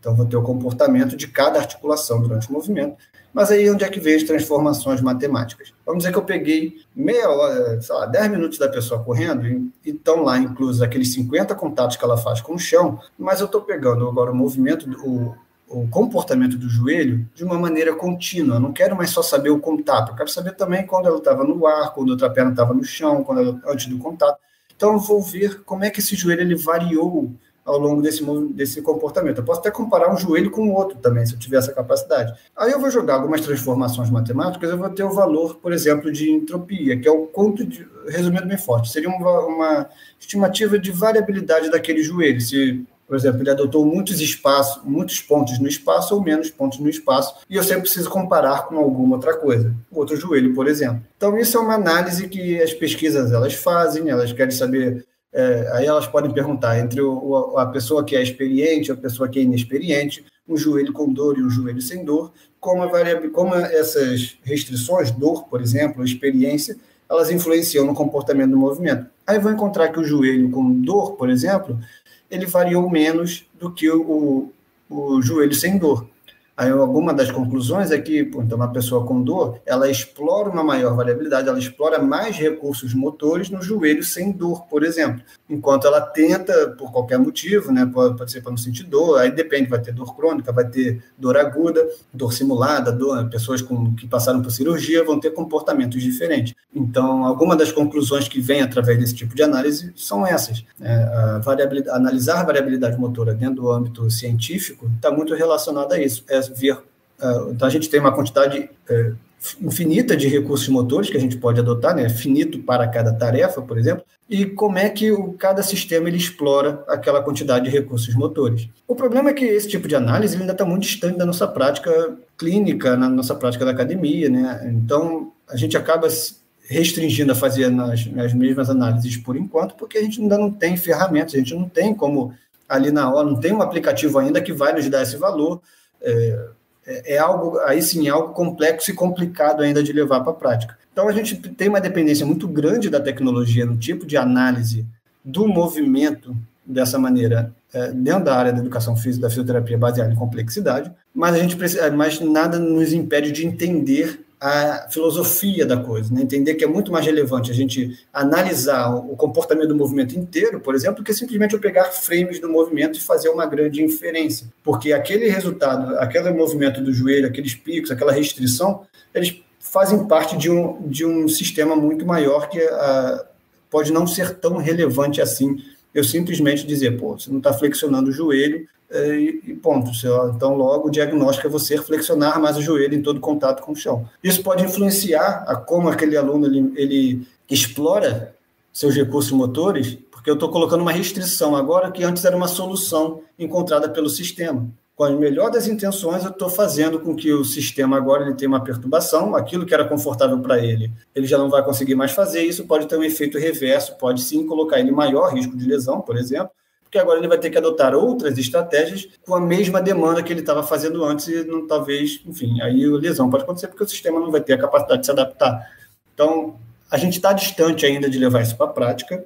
Então, vou ter o comportamento de cada articulação durante o movimento mas aí onde é que vem as transformações matemáticas? Vamos dizer que eu peguei meia hora, sei lá, 10 minutos da pessoa correndo e estão lá inclusos aqueles 50 contatos que ela faz com o chão, mas eu estou pegando agora o movimento, o, o comportamento do joelho de uma maneira contínua. Eu não quero mais só saber o contato, eu quero saber também quando ela estava no ar, quando a outra perna estava no chão, quando ela, antes do contato. Então eu vou ver como é que esse joelho ele variou ao longo desse, desse comportamento. Eu posso até comparar um joelho com o outro também, se eu tiver essa capacidade. Aí eu vou jogar algumas transformações matemáticas, eu vou ter o valor, por exemplo, de entropia, que é o quanto, de, resumindo bem forte, seria uma, uma estimativa de variabilidade daquele joelho, se por exemplo, ele adotou muitos espaços, muitos pontos no espaço ou menos pontos no espaço, e eu sempre preciso comparar com alguma outra coisa, outro joelho, por exemplo. Então isso é uma análise que as pesquisas elas fazem, elas querem saber é, aí elas podem perguntar entre o, a pessoa que é experiente, a pessoa que é inexperiente, um joelho com dor e um joelho sem dor, como, como essas restrições, dor, por exemplo, experiência, elas influenciam no comportamento do movimento. Aí vou encontrar que o joelho com dor, por exemplo, ele variou menos do que o, o joelho sem dor. Aí, alguma das conclusões é que então uma pessoa com dor, ela explora uma maior variabilidade, ela explora mais recursos motores no joelho sem dor, por exemplo. Enquanto ela tenta, por qualquer motivo, né, pode, pode ser para não sentir dor, aí depende, vai ter dor crônica, vai ter dor aguda, dor simulada, dor, pessoas com, que passaram por cirurgia vão ter comportamentos diferentes. Então, alguma das conclusões que vem através desse tipo de análise são essas. É, a variabilidade, analisar a variabilidade motora dentro do âmbito científico está muito relacionado a isso. É Uh, então, a gente tem uma quantidade uh, infinita de recursos motores que a gente pode adotar, né? finito para cada tarefa, por exemplo, e como é que o, cada sistema ele explora aquela quantidade de recursos motores. O problema é que esse tipo de análise ainda está muito distante da nossa prática clínica, na nossa prática da academia. Né? Então, a gente acaba restringindo a fazer nas, nas mesmas análises por enquanto, porque a gente ainda não tem ferramentas, a gente não tem como ali na hora, não tem um aplicativo ainda que vai nos dar esse valor. É, é, é algo, aí sim, é algo complexo e complicado ainda de levar para a prática. Então, a gente tem uma dependência muito grande da tecnologia no tipo de análise do movimento dessa maneira é, dentro da área da educação física, da fisioterapia baseada em complexidade, mas a gente precisa, mas nada nos impede de entender a filosofia da coisa, né? entender que é muito mais relevante a gente analisar o comportamento do movimento inteiro, por exemplo, do que simplesmente eu pegar frames do movimento e fazer uma grande inferência. Porque aquele resultado, aquele movimento do joelho, aqueles picos, aquela restrição, eles fazem parte de um, de um sistema muito maior que uh, pode não ser tão relevante assim. Eu simplesmente dizer, pô, você não está flexionando o joelho, e, ponto. Então, logo, o diagnóstico é você flexionar mais o joelho em todo contato com o chão. Isso pode influenciar a como aquele aluno ele, ele explora seus recursos motores, porque eu estou colocando uma restrição agora que antes era uma solução encontrada pelo sistema. Com a melhor das intenções, eu estou fazendo com que o sistema agora ele tenha uma perturbação, aquilo que era confortável para ele, ele já não vai conseguir mais fazer. Isso pode ter um efeito reverso, pode sim colocar ele em maior risco de lesão, por exemplo, porque agora ele vai ter que adotar outras estratégias com a mesma demanda que ele estava fazendo antes e não, talvez, enfim, aí a lesão pode acontecer porque o sistema não vai ter a capacidade de se adaptar. Então, a gente está distante ainda de levar isso para a prática,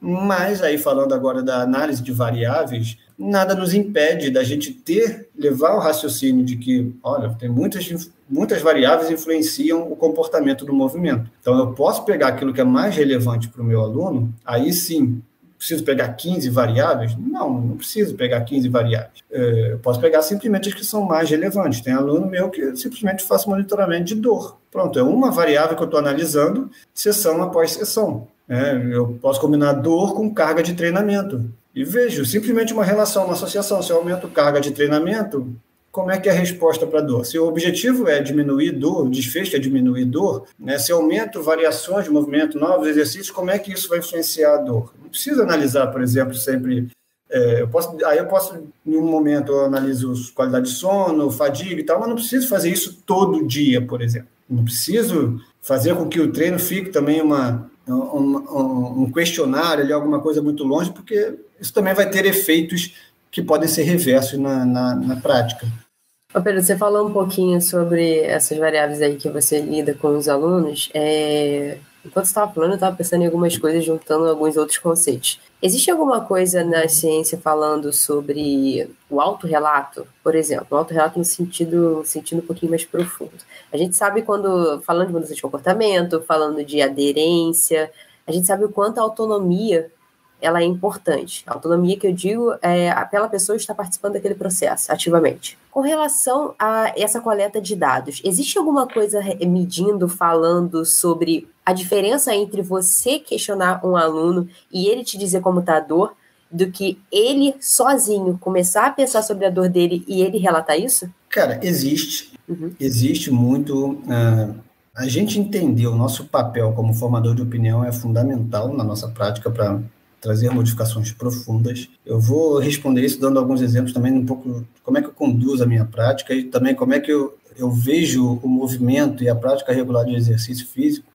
mas aí falando agora da análise de variáveis, nada nos impede da gente ter, levar o raciocínio de que, olha, tem muitas, muitas variáveis influenciam o comportamento do movimento. Então, eu posso pegar aquilo que é mais relevante para o meu aluno, aí sim, preciso pegar 15 variáveis? Não, não preciso pegar 15 variáveis. É, eu posso pegar simplesmente as que são mais relevantes. Tem aluno meu que simplesmente faz monitoramento de dor. Pronto, é uma variável que eu estou analisando, sessão após sessão. É, eu posso combinar dor com carga de treinamento. E vejo simplesmente uma relação, uma associação. Se eu aumento carga de treinamento, como é que é a resposta para dor? Se o objetivo é diminuir dor, o desfecho é diminuir dor, né? se eu aumento variações de movimento, novos exercícios, como é que isso vai influenciar a dor? Não precisa analisar, por exemplo, sempre. É, eu posso, aí eu posso, em um momento, eu analiso qualidade de sono, fadiga e tal, mas não preciso fazer isso todo dia, por exemplo. Não preciso fazer com que o treino fique também uma, um, um questionário, ali, alguma coisa muito longe, porque isso também vai ter efeitos que podem ser reversos na, na, na prática. Pedro, você falou um pouquinho sobre essas variáveis aí que você lida com os alunos. É... Enquanto você estava falando, eu estava pensando em algumas coisas, juntando alguns outros conceitos. Existe alguma coisa na ciência falando sobre o autorrelato, por exemplo? O autorrelato no sentido, sentido um pouquinho mais profundo. A gente sabe quando, falando de mudança de comportamento, falando de aderência, a gente sabe o quanto a autonomia ela é importante. A autonomia que eu digo é aquela pessoa estar participando daquele processo ativamente. Com relação a essa coleta de dados, existe alguma coisa medindo, falando sobre a diferença entre você questionar um aluno e ele te dizer como está a dor, do que ele sozinho começar a pensar sobre a dor dele e ele relatar isso? Cara, existe. Uhum. Existe muito. Uh, a gente entender o nosso papel como formador de opinião é fundamental na nossa prática para trazer modificações profundas. Eu vou responder isso dando alguns exemplos também um pouco como é que eu conduzo a minha prática e também como é que eu, eu vejo o movimento e a prática regular de exercício físico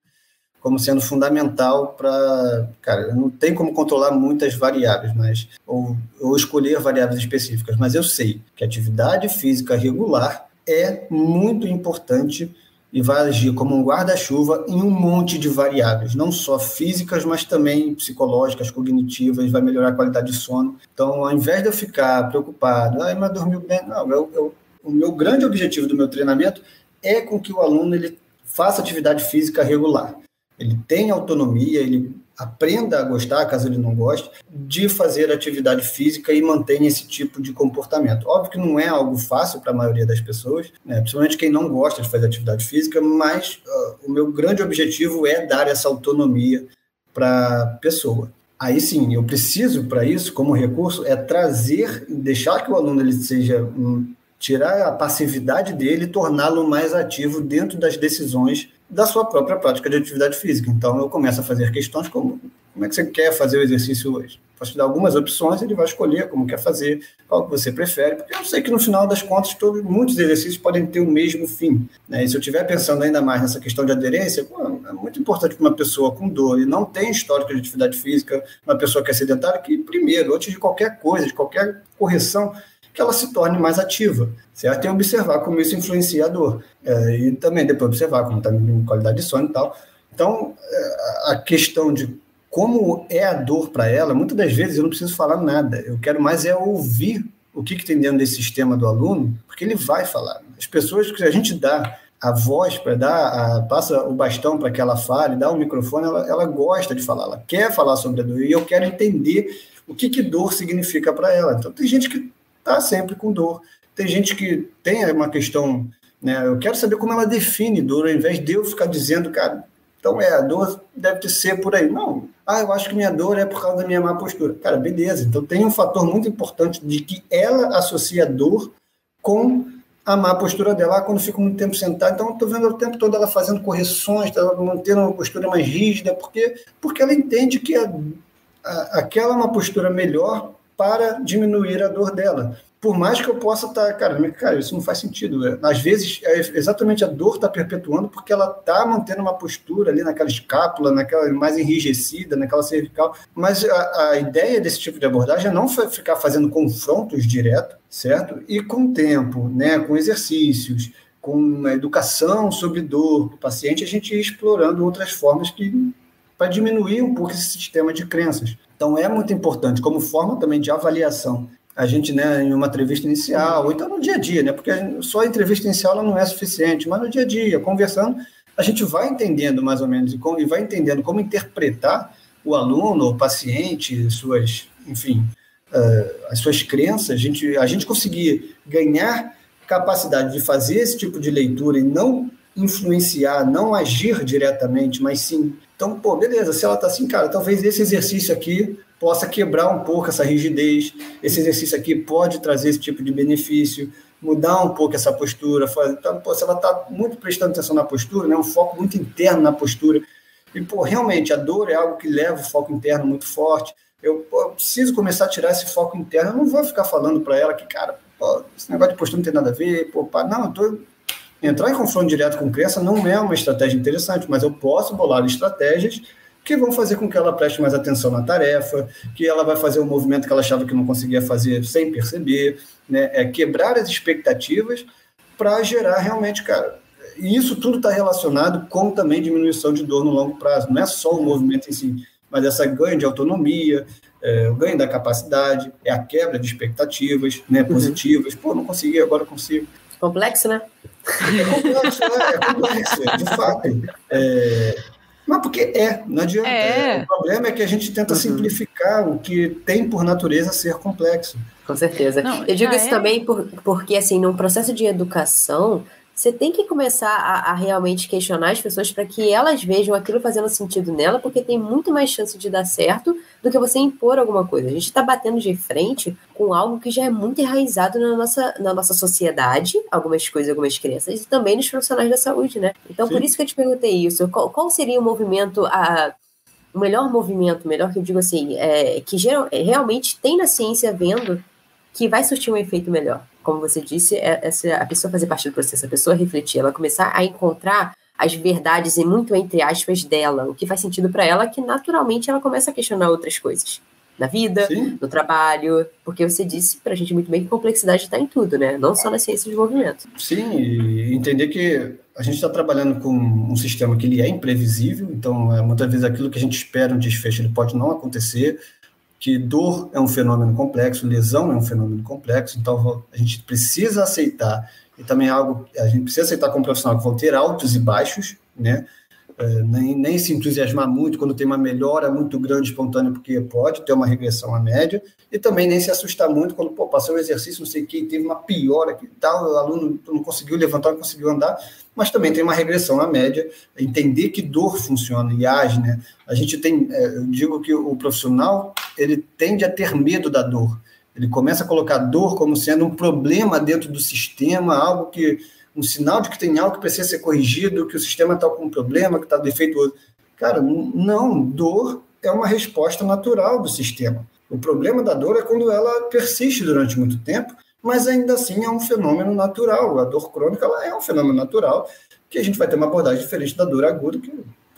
como sendo fundamental para, cara, não tem como controlar muitas variáveis, mas ou, ou escolher variáveis específicas, mas eu sei que atividade física regular é muito importante e vai agir como um guarda-chuva em um monte de variáveis, não só físicas, mas também psicológicas, cognitivas, vai melhorar a qualidade de sono. Então, ao invés de eu ficar preocupado, ah, mas dormiu bem, não, eu, eu o meu grande objetivo do meu treinamento é com que o aluno ele faça atividade física regular. Ele tenha autonomia, ele aprenda a gostar, caso ele não goste, de fazer atividade física e mantenha esse tipo de comportamento. Óbvio que não é algo fácil para a maioria das pessoas, né? principalmente quem não gosta de fazer atividade física, mas uh, o meu grande objetivo é dar essa autonomia para a pessoa. Aí sim, eu preciso para isso, como recurso, é trazer, deixar que o aluno ele seja um, tirar a passividade dele e torná-lo mais ativo dentro das decisões da sua própria prática de atividade física. Então, eu começo a fazer questões como como é que você quer fazer o exercício hoje? Posso te dar algumas opções, ele vai escolher como quer fazer, qual que você prefere, porque eu sei que no final das contas todos, muitos exercícios podem ter o mesmo fim. Né? E se eu estiver pensando ainda mais nessa questão de aderência, é muito importante para uma pessoa com dor e não tem histórico de atividade física, uma pessoa que é sedentária, que primeiro, antes de qualquer coisa, de qualquer correção, que ela se torne mais ativa, certo? E observar como isso influencia a dor. É, e também depois observar como está a qualidade de sono e tal. Então, é, a questão de como é a dor para ela, muitas das vezes eu não preciso falar nada, eu quero mais é ouvir o que, que tem dentro desse sistema do aluno, porque ele vai falar. As pessoas que a gente dá a voz para dar, a, passa o bastão para que ela fale, dá o microfone, ela, ela gosta de falar, ela quer falar sobre a dor, e eu quero entender o que, que dor significa para ela. Então, tem gente que está sempre com dor. Tem gente que tem uma questão, né? Eu quero saber como ela define dor, ao invés de eu ficar dizendo, cara, então é, a dor deve ser por aí. Não, ah, eu acho que minha dor é por causa da minha má postura. Cara, beleza. Então tem um fator muito importante de que ela associa dor com a má postura dela. Ah, quando fico muito tempo sentado, então eu estou vendo o tempo todo ela fazendo correções, ela mantendo uma postura mais rígida, porque, porque ela entende que a, a, aquela é uma postura melhor para diminuir a dor dela. Por mais que eu possa estar, tá, cara, cara, isso não faz sentido. É, às vezes, é exatamente a dor está perpetuando porque ela está mantendo uma postura ali naquela escápula, naquela mais enrijecida, naquela cervical. Mas a, a ideia desse tipo de abordagem é não ficar fazendo confrontos direto, certo? E com tempo, né, com exercícios, com educação sobre dor o paciente, a gente ir explorando outras formas que para diminuir um pouco esse sistema de crenças. Então, é muito importante, como forma também de avaliação, a gente, né, em uma entrevista inicial, ou então no dia a dia, né, porque só a entrevista inicial ela não é suficiente, mas no dia a dia, conversando, a gente vai entendendo mais ou menos, e, vai entendendo como interpretar o aluno, o paciente, suas, enfim, uh, as suas crenças, a gente, a gente conseguir ganhar capacidade de fazer esse tipo de leitura e não influenciar, não agir diretamente, mas sim. Então, pô, beleza, se ela tá assim, cara, talvez esse exercício aqui possa quebrar um pouco essa rigidez, esse exercício aqui pode trazer esse tipo de benefício, mudar um pouco essa postura, então, pô, se ela tá muito prestando atenção na postura, né, um foco muito interno na postura, e, pô, realmente, a dor é algo que leva o foco interno muito forte, eu, pô, eu preciso começar a tirar esse foco interno, eu não vou ficar falando para ela que, cara, pô, esse negócio de postura não tem nada a ver, pô, pá, não, eu tô Entrar em confronto direto com criança não é uma estratégia interessante, mas eu posso bolar estratégias que vão fazer com que ela preste mais atenção na tarefa, que ela vai fazer um movimento que ela achava que não conseguia fazer sem perceber, né? É quebrar as expectativas para gerar realmente, cara. E isso tudo está relacionado com também diminuição de dor no longo prazo. Não é só o movimento em si, mas essa ganho de autonomia, é, o ganho da capacidade, é a quebra de expectativas né, uhum. positivas. Uhum. Pô, não consegui, agora consigo. Complexo, né? É complexo, né? é complexo, de fato. É... Mas porque é, não adianta. É. O problema é que a gente tenta uhum. simplificar o que tem por natureza ser complexo. Com certeza. Não, Eu digo isso é. também por, porque, assim, num processo de educação, você tem que começar a, a realmente questionar as pessoas para que elas vejam aquilo fazendo sentido nela, porque tem muito mais chance de dar certo do que você impor alguma coisa. A gente está batendo de frente com algo que já é muito enraizado na nossa, na nossa sociedade, algumas coisas, algumas crenças, e também nos profissionais da saúde, né? Então, Sim. por isso que eu te perguntei isso. Qual, qual seria o movimento, a, o melhor movimento, melhor que eu digo assim, é, que geral, realmente tem na ciência vendo que vai surtir um efeito melhor. Como você disse, é, essa, a pessoa fazer parte do processo, a pessoa refletir, ela começar a encontrar as verdades e muito entre aspas dela, o que faz sentido para ela, que naturalmente ela começa a questionar outras coisas na vida, Sim. no trabalho, porque você disse para a gente muito bem que complexidade está em tudo, né? Não só na ciência de movimento. Sim, e entender que a gente está trabalhando com um sistema que ele é imprevisível, então é, muitas vezes aquilo que a gente espera um desfecho ele pode não acontecer, que dor é um fenômeno complexo, lesão é um fenômeno complexo, então a gente precisa aceitar, e também é algo a gente precisa aceitar como profissional que vão ter altos e baixos, né? É, nem, nem se entusiasmar muito quando tem uma melhora muito grande espontânea, porque pode ter uma regressão à média, e também nem se assustar muito quando pô, passou o exercício, não sei o que, teve uma piora aqui tal, o aluno não conseguiu levantar, não conseguiu andar, mas também tem uma regressão à média, entender que dor funciona e age, né? A gente tem, é, eu digo que o profissional, ele tende a ter medo da dor, ele começa a colocar dor como sendo um problema dentro do sistema, algo que um sinal de que tem algo que precisa ser corrigido, que o sistema está com um problema, que está defeituoso. Cara, não, dor é uma resposta natural do sistema. O problema da dor é quando ela persiste durante muito tempo, mas ainda assim é um fenômeno natural. A dor crônica ela é um fenômeno natural, que a gente vai ter uma abordagem diferente da dor aguda, que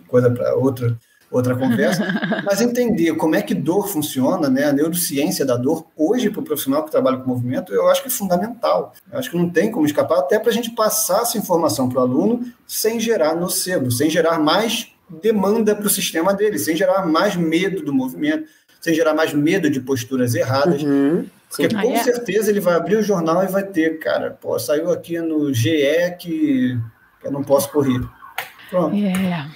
coisa para outra outra conversa, mas entender como é que dor funciona, né, a neurociência da dor, hoje para o profissional que trabalha com movimento, eu acho que é fundamental. Eu acho que não tem como escapar, até para a gente passar essa informação para o aluno sem gerar nocebo, sem gerar mais demanda para o sistema dele, sem gerar mais medo do movimento, sem gerar mais medo de posturas erradas. Uhum. Porque Sim. com é. certeza ele vai abrir o jornal e vai ter, cara, pô, saiu aqui no GE que eu não posso correr. Pronto. Yeah.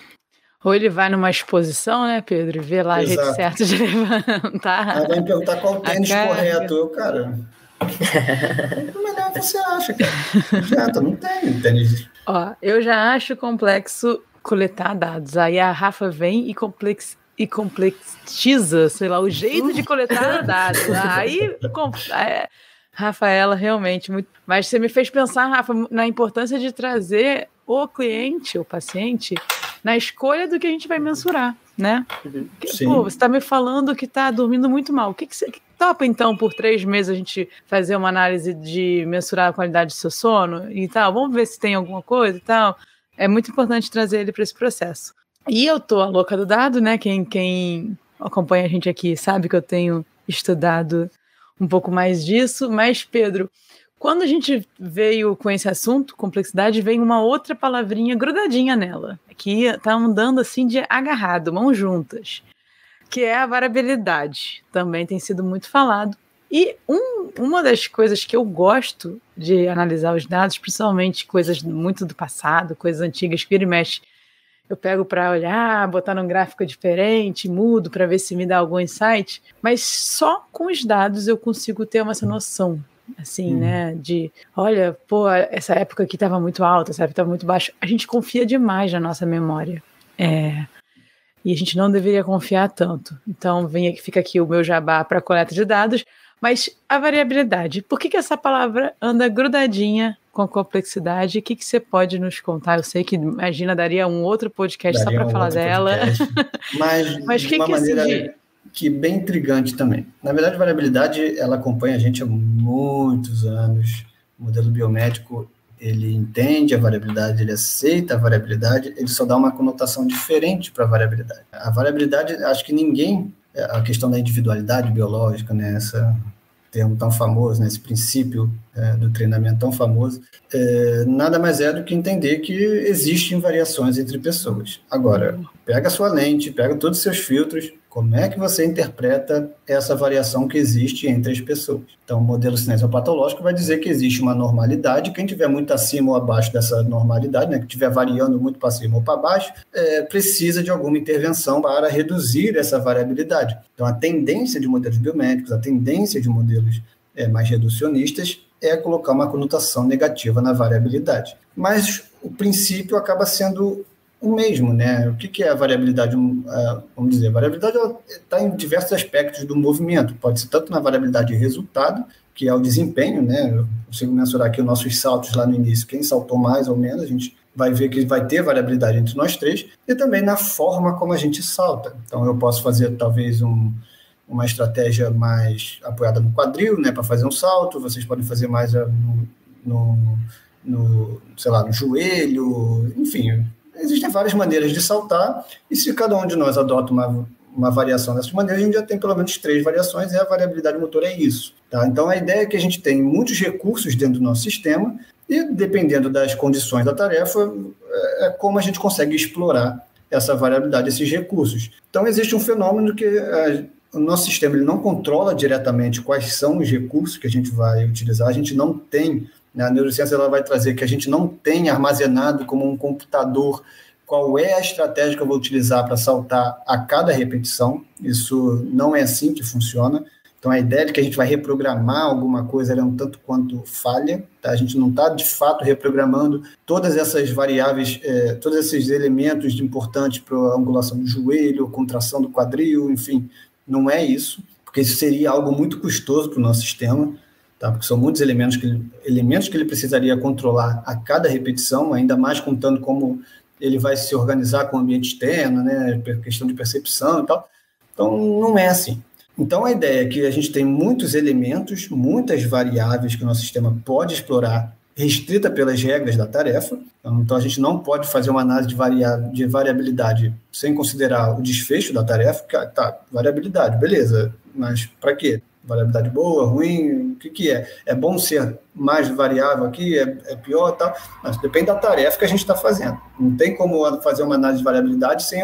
É. Ou ele vai numa exposição, né, Pedro, e vê lá Exato. a jeito certo de levantar. Aí vai me perguntar qual o tênis correto. Eu, cara. o melhor você acha, cara? Não adianta, não tem tênis. Ó, eu já acho complexo coletar dados. Aí a Rafa vem e complex e complexiza, sei lá, o jeito de coletar dados. Aí, com, é, Rafaela, realmente, muito. Mas você me fez pensar, Rafa, na importância de trazer o cliente, o paciente, na escolha do que a gente vai mensurar, né? Uhum. Pô, você está me falando que está dormindo muito mal. O que, que você que topa, então, por três meses a gente fazer uma análise de mensurar a qualidade do seu sono e tal? Vamos ver se tem alguma coisa e tal. É muito importante trazer ele para esse processo. E eu tô a louca do dado, né? Quem, quem acompanha a gente aqui sabe que eu tenho estudado um pouco mais disso. Mas, Pedro, quando a gente veio com esse assunto, complexidade, vem uma outra palavrinha grudadinha nela, que tá andando assim de agarrado, mãos juntas, que é a variabilidade. Também tem sido muito falado. E um, uma das coisas que eu gosto de analisar os dados, principalmente coisas muito do passado, coisas antigas que vira e mexe, eu pego para olhar, botar num gráfico diferente, mudo para ver se me dá algum insight, mas só com os dados eu consigo ter essa noção assim, hum. né? De, olha, pô, essa época aqui estava muito alta, essa época estava muito baixa. A gente confia demais na nossa memória. É, e a gente não deveria confiar tanto. Então, vem aqui, fica aqui o meu jabá para coleta de dados. Mas a variabilidade, por que, que essa palavra anda grudadinha com a complexidade? O que, que você pode nos contar? Eu sei que, imagina, daria um outro podcast daria só para um falar dela. Mas, Mas de que uma que maneira que bem intrigante também. Na verdade, a variabilidade ela acompanha a gente há muitos anos. O modelo biomédico ele entende a variabilidade, ele aceita a variabilidade, ele só dá uma conotação diferente para a variabilidade. A variabilidade, acho que ninguém, a questão da individualidade biológica, né, termo tão famoso, né, esse princípio é, do treinamento tão famoso, é, nada mais é do que entender que existem variações entre pessoas. Agora, pega a sua lente, pega todos os seus filtros, como é que você interpreta essa variação que existe entre as pessoas? Então, o modelo cinesiopatológico vai dizer que existe uma normalidade. Quem tiver muito acima ou abaixo dessa normalidade, né, que estiver variando muito para cima ou para baixo, é, precisa de alguma intervenção para reduzir essa variabilidade. Então, a tendência de modelos biomédicos, a tendência de modelos é, mais reducionistas é colocar uma conotação negativa na variabilidade. Mas o princípio acaba sendo o mesmo, né? O que, que é a variabilidade? Vamos dizer, a variabilidade está em diversos aspectos do movimento. Pode ser tanto na variabilidade de resultado, que é o desempenho, né? Eu consigo mensurar aqui os nossos saltos lá no início, quem saltou mais ou menos, a gente vai ver que vai ter variabilidade entre nós três, e também na forma como a gente salta. Então, eu posso fazer talvez um, uma estratégia mais apoiada no quadril, né, para fazer um salto, vocês podem fazer mais ah, no, no, no sei lá, no joelho, enfim, existem várias maneiras de saltar, e se cada um de nós adota uma, uma variação dessas maneiras, a gente já tem pelo menos três variações, e a variabilidade motor é isso. Tá? Então, a ideia é que a gente tem muitos recursos dentro do nosso sistema, e dependendo das condições da tarefa, é, é como a gente consegue explorar essa variabilidade, esses recursos. Então, existe um fenômeno que é, o nosso sistema ele não controla diretamente quais são os recursos que a gente vai utilizar, a gente não tem, a neurociência ela vai trazer que a gente não tem armazenado como um computador qual é a estratégia que eu vou utilizar para saltar a cada repetição, isso não é assim que funciona, então, a ideia de que a gente vai reprogramar alguma coisa é um tanto quanto falha, tá? a gente não está, de fato, reprogramando todas essas variáveis, é, todos esses elementos importantes para a angulação do joelho, contração do quadril, enfim, não é isso, porque isso seria algo muito custoso para o nosso sistema, tá? porque são muitos elementos que, ele, elementos que ele precisaria controlar a cada repetição, ainda mais contando como ele vai se organizar com o ambiente externo, né? questão de percepção e tal. Então, não é assim. Então, a ideia é que a gente tem muitos elementos, muitas variáveis que o nosso sistema pode explorar, restrita pelas regras da tarefa. Então, a gente não pode fazer uma análise de, varia de variabilidade sem considerar o desfecho da tarefa. Que, tá, variabilidade, beleza, mas para quê? Variabilidade boa, ruim, o que, que é? É bom ser mais variável aqui, é, é pior tal, mas depende da tarefa que a gente está fazendo. Não tem como fazer uma análise de variabilidade sem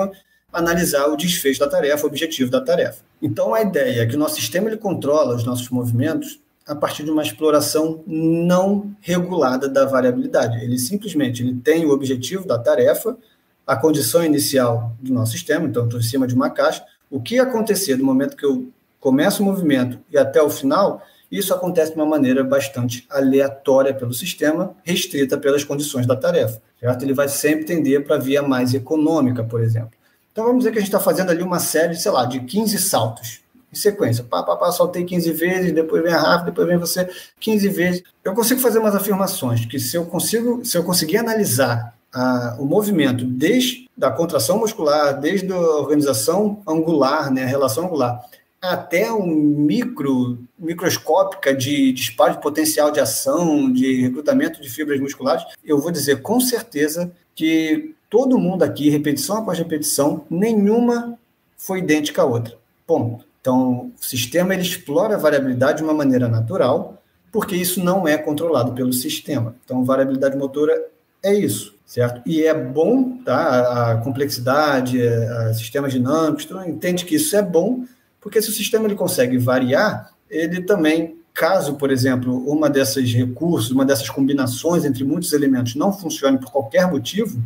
analisar o desfecho da tarefa, o objetivo da tarefa. Então, a ideia é que o nosso sistema ele controla os nossos movimentos a partir de uma exploração não regulada da variabilidade. Ele simplesmente ele tem o objetivo da tarefa, a condição inicial do nosso sistema, então estou em cima de uma caixa. O que acontecer do momento que eu começo o movimento e até o final, isso acontece de uma maneira bastante aleatória pelo sistema, restrita pelas condições da tarefa. Certo? Ele vai sempre tender para a via mais econômica, por exemplo. Então vamos dizer que a gente está fazendo ali uma série, sei lá, de 15 saltos em sequência. Pá, pá, pá, saltei 15 vezes, depois vem a Rafa, depois vem você 15 vezes. Eu consigo fazer umas afirmações que se eu consigo, se eu conseguir analisar a, o movimento desde a contração muscular, desde a organização angular, né, a relação angular, até o micro, microscópica de disparo de potencial de ação, de recrutamento de fibras musculares, eu vou dizer com certeza que todo mundo aqui, repetição após repetição, nenhuma foi idêntica à outra. Ponto. Então, o sistema ele explora a variabilidade de uma maneira natural, porque isso não é controlado pelo sistema. Então, variabilidade motora é isso, certo? E é bom, tá? A complexidade, a sistemas dinâmicos, tu entende que isso é bom, porque se o sistema ele consegue variar, ele também, caso, por exemplo, uma desses recursos, uma dessas combinações entre muitos elementos não funcione por qualquer motivo,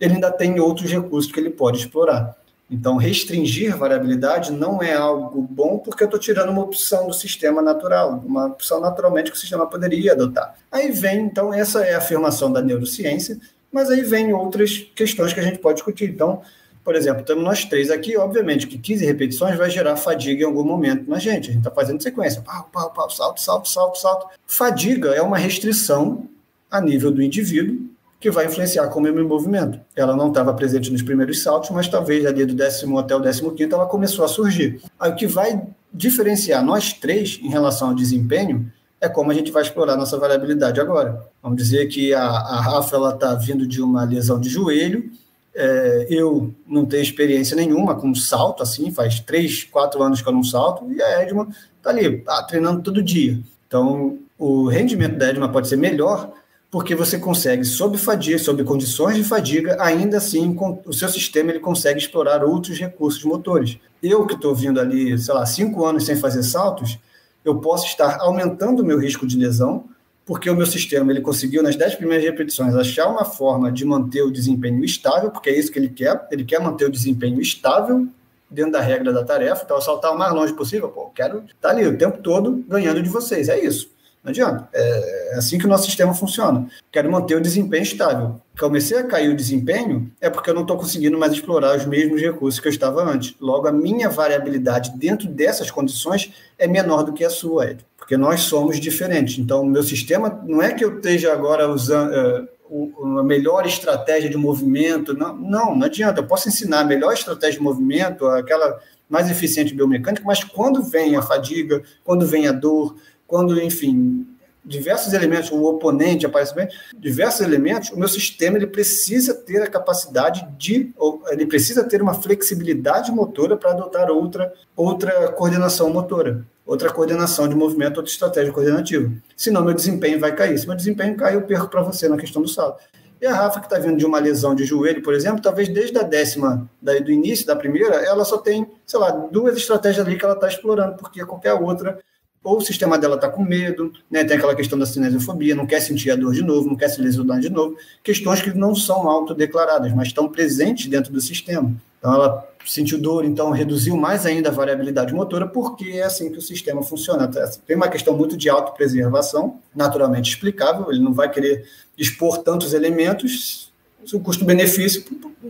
ele ainda tem outros recursos que ele pode explorar. Então, restringir variabilidade não é algo bom porque eu estou tirando uma opção do sistema natural, uma opção naturalmente que o sistema poderia adotar. Aí vem, então, essa é a afirmação da neurociência, mas aí vem outras questões que a gente pode discutir. Então, por exemplo, estamos nós três aqui, obviamente que 15 repetições vai gerar fadiga em algum momento na gente. A gente está fazendo sequência, pau, pau, pau, salto, salto, salto, salto. Fadiga é uma restrição a nível do indivíduo que vai influenciar como eu me movimento. Ela não estava presente nos primeiros saltos, mas talvez ali do décimo até o décimo quinto ela começou a surgir. Aí o que vai diferenciar nós três em relação ao desempenho é como a gente vai explorar nossa variabilidade agora. Vamos dizer que a, a Rafa está vindo de uma lesão de joelho, é, eu não tenho experiência nenhuma com salto, assim, faz três, quatro anos que eu não salto, e a Edma está ali, tá treinando todo dia. Então, o rendimento da Edma pode ser melhor porque você consegue, sob fadiga, sob condições de fadiga, ainda assim o seu sistema ele consegue explorar outros recursos motores. Eu que estou vindo ali, sei lá, cinco anos sem fazer saltos, eu posso estar aumentando o meu risco de lesão, porque o meu sistema ele conseguiu nas dez primeiras repetições achar uma forma de manter o desempenho estável, porque é isso que ele quer, ele quer manter o desempenho estável dentro da regra da tarefa, então saltar o mais longe possível, pô, quero estar tá ali o tempo todo ganhando de vocês, é isso. Não adianta. É, é assim que o nosso sistema funciona. Quero manter o desempenho estável. Comecei a cair o desempenho é porque eu não estou conseguindo mais explorar os mesmos recursos que eu estava antes. Logo, a minha variabilidade dentro dessas condições é menor do que a sua, Ed. Porque nós somos diferentes. Então, o meu sistema não é que eu esteja agora usando. Uh, uma melhor estratégia de movimento. Não, não, não adianta. Eu posso ensinar a melhor estratégia de movimento, aquela mais eficiente biomecânica, mas quando vem a fadiga, quando vem a dor, quando, enfim, diversos elementos, o oponente aparece bem, diversos elementos, o meu sistema ele precisa ter a capacidade de, ele precisa ter uma flexibilidade motora para adotar outra, outra coordenação motora, outra coordenação de movimento, outra estratégia coordenativa. Senão meu desempenho vai cair. Se meu desempenho cair, eu perco para você na questão do salto. E a Rafa, que está vindo de uma lesão de joelho, por exemplo, talvez desde a décima, do início da primeira, ela só tem, sei lá, duas estratégias ali que ela está explorando, porque qualquer outra ou o sistema dela está com medo, né? tem aquela questão da cinesiofobia, não quer sentir a dor de novo, não quer se lesionar de novo, questões que não são autodeclaradas, mas estão presentes dentro do sistema. Então, ela sentiu dor, então reduziu mais ainda a variabilidade motora, porque é assim que o sistema funciona. Tem uma questão muito de autopreservação, naturalmente explicável, ele não vai querer expor tantos elementos, o custo-benefício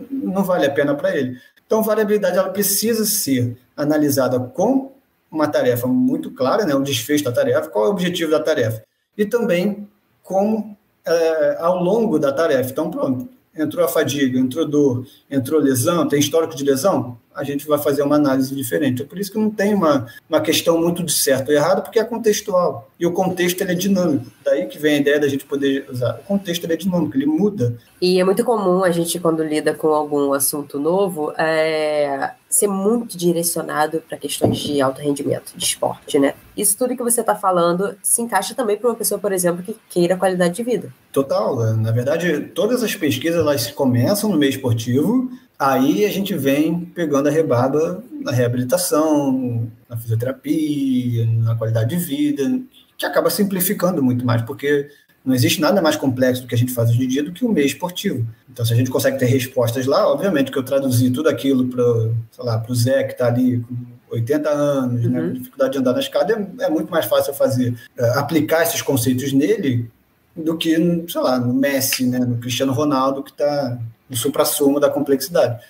não vale a pena para ele. Então, variabilidade ela precisa ser analisada com uma tarefa muito clara, né, o desfecho da tarefa, qual é o objetivo da tarefa, e também como é, ao longo da tarefa. Então, pronto, entrou a fadiga, entrou dor, entrou lesão, tem histórico de lesão, a gente vai fazer uma análise diferente. É por isso que não tem uma, uma questão muito de certo ou errado, porque é contextual. E o contexto ele é dinâmico. Daí que vem a ideia da gente poder usar. O contexto ele é dinâmico, ele muda. E é muito comum a gente, quando lida com algum assunto novo, é, ser muito direcionado para questões de alto rendimento, de esporte, né? Isso tudo que você está falando se encaixa também para uma pessoa, por exemplo, que queira qualidade de vida. Total. Na verdade, todas as pesquisas elas começam no meio esportivo Aí a gente vem pegando a rebarba na reabilitação, na fisioterapia, na qualidade de vida, que acaba simplificando muito mais, porque não existe nada mais complexo do que a gente faz hoje em dia do que o meio esportivo. Então, se a gente consegue ter respostas lá, obviamente que eu traduzi tudo aquilo para o Zé, que está ali com 80 anos, né, uhum. né, com dificuldade de andar na escada, é, é muito mais fácil fazer, é, aplicar esses conceitos nele do que, sei lá, no Messi, né, no Cristiano Ronaldo, que está no supra-sumo da complexidade.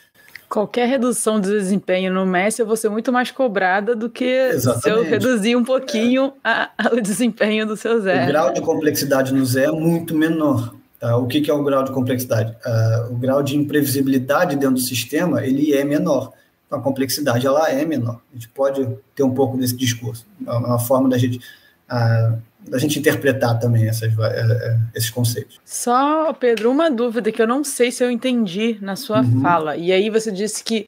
Qualquer redução de desempenho no Messi eu vou ser muito mais cobrada do que Exatamente. se eu reduzir um pouquinho é. a, a, o desempenho do seu Zé. O grau de complexidade no Zé é muito menor. Tá? O que, que é o grau de complexidade? Uh, o grau de imprevisibilidade dentro do sistema ele é menor. Então, a complexidade ela é menor. A gente pode ter um pouco desse discurso. É uma forma da gente uh, da gente interpretar também essas, é, é, esses conceitos. Só, Pedro, uma dúvida que eu não sei se eu entendi na sua uhum. fala. E aí você disse que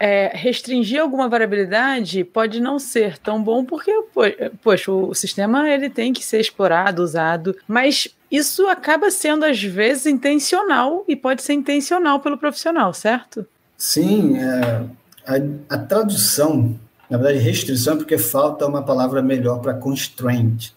é, restringir alguma variabilidade pode não ser tão bom porque, poxa, o sistema ele tem que ser explorado, usado, mas isso acaba sendo às vezes intencional e pode ser intencional pelo profissional, certo? Sim, é, a, a tradução, na verdade, restrição é porque falta uma palavra melhor para constraint.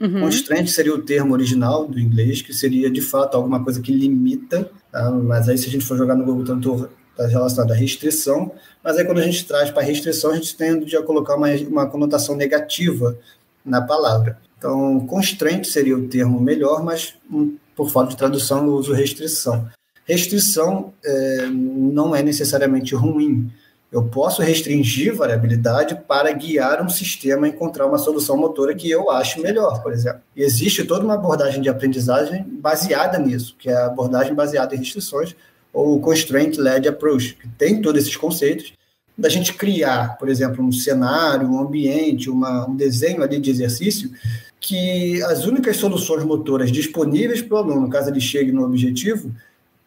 Uhum. Constraint seria o termo original do inglês, que seria de fato alguma coisa que limita, tá? mas aí se a gente for jogar no Google Tradutor, está relacionado à restrição, mas aí quando a gente traz para restrição, a gente tende a colocar uma, uma conotação negativa na palavra. Então, constraint seria o termo melhor, mas hum, por falta de tradução eu uso restrição. Restrição é, não é necessariamente ruim, eu posso restringir variabilidade para guiar um sistema a encontrar uma solução motora que eu acho melhor, por exemplo. E existe toda uma abordagem de aprendizagem baseada nisso, que é a abordagem baseada em restrições, ou Constraint-Led Approach, que tem todos esses conceitos, da gente criar, por exemplo, um cenário, um ambiente, uma, um desenho ali de exercício, que as únicas soluções motoras disponíveis para o aluno, caso ele chegue no objetivo,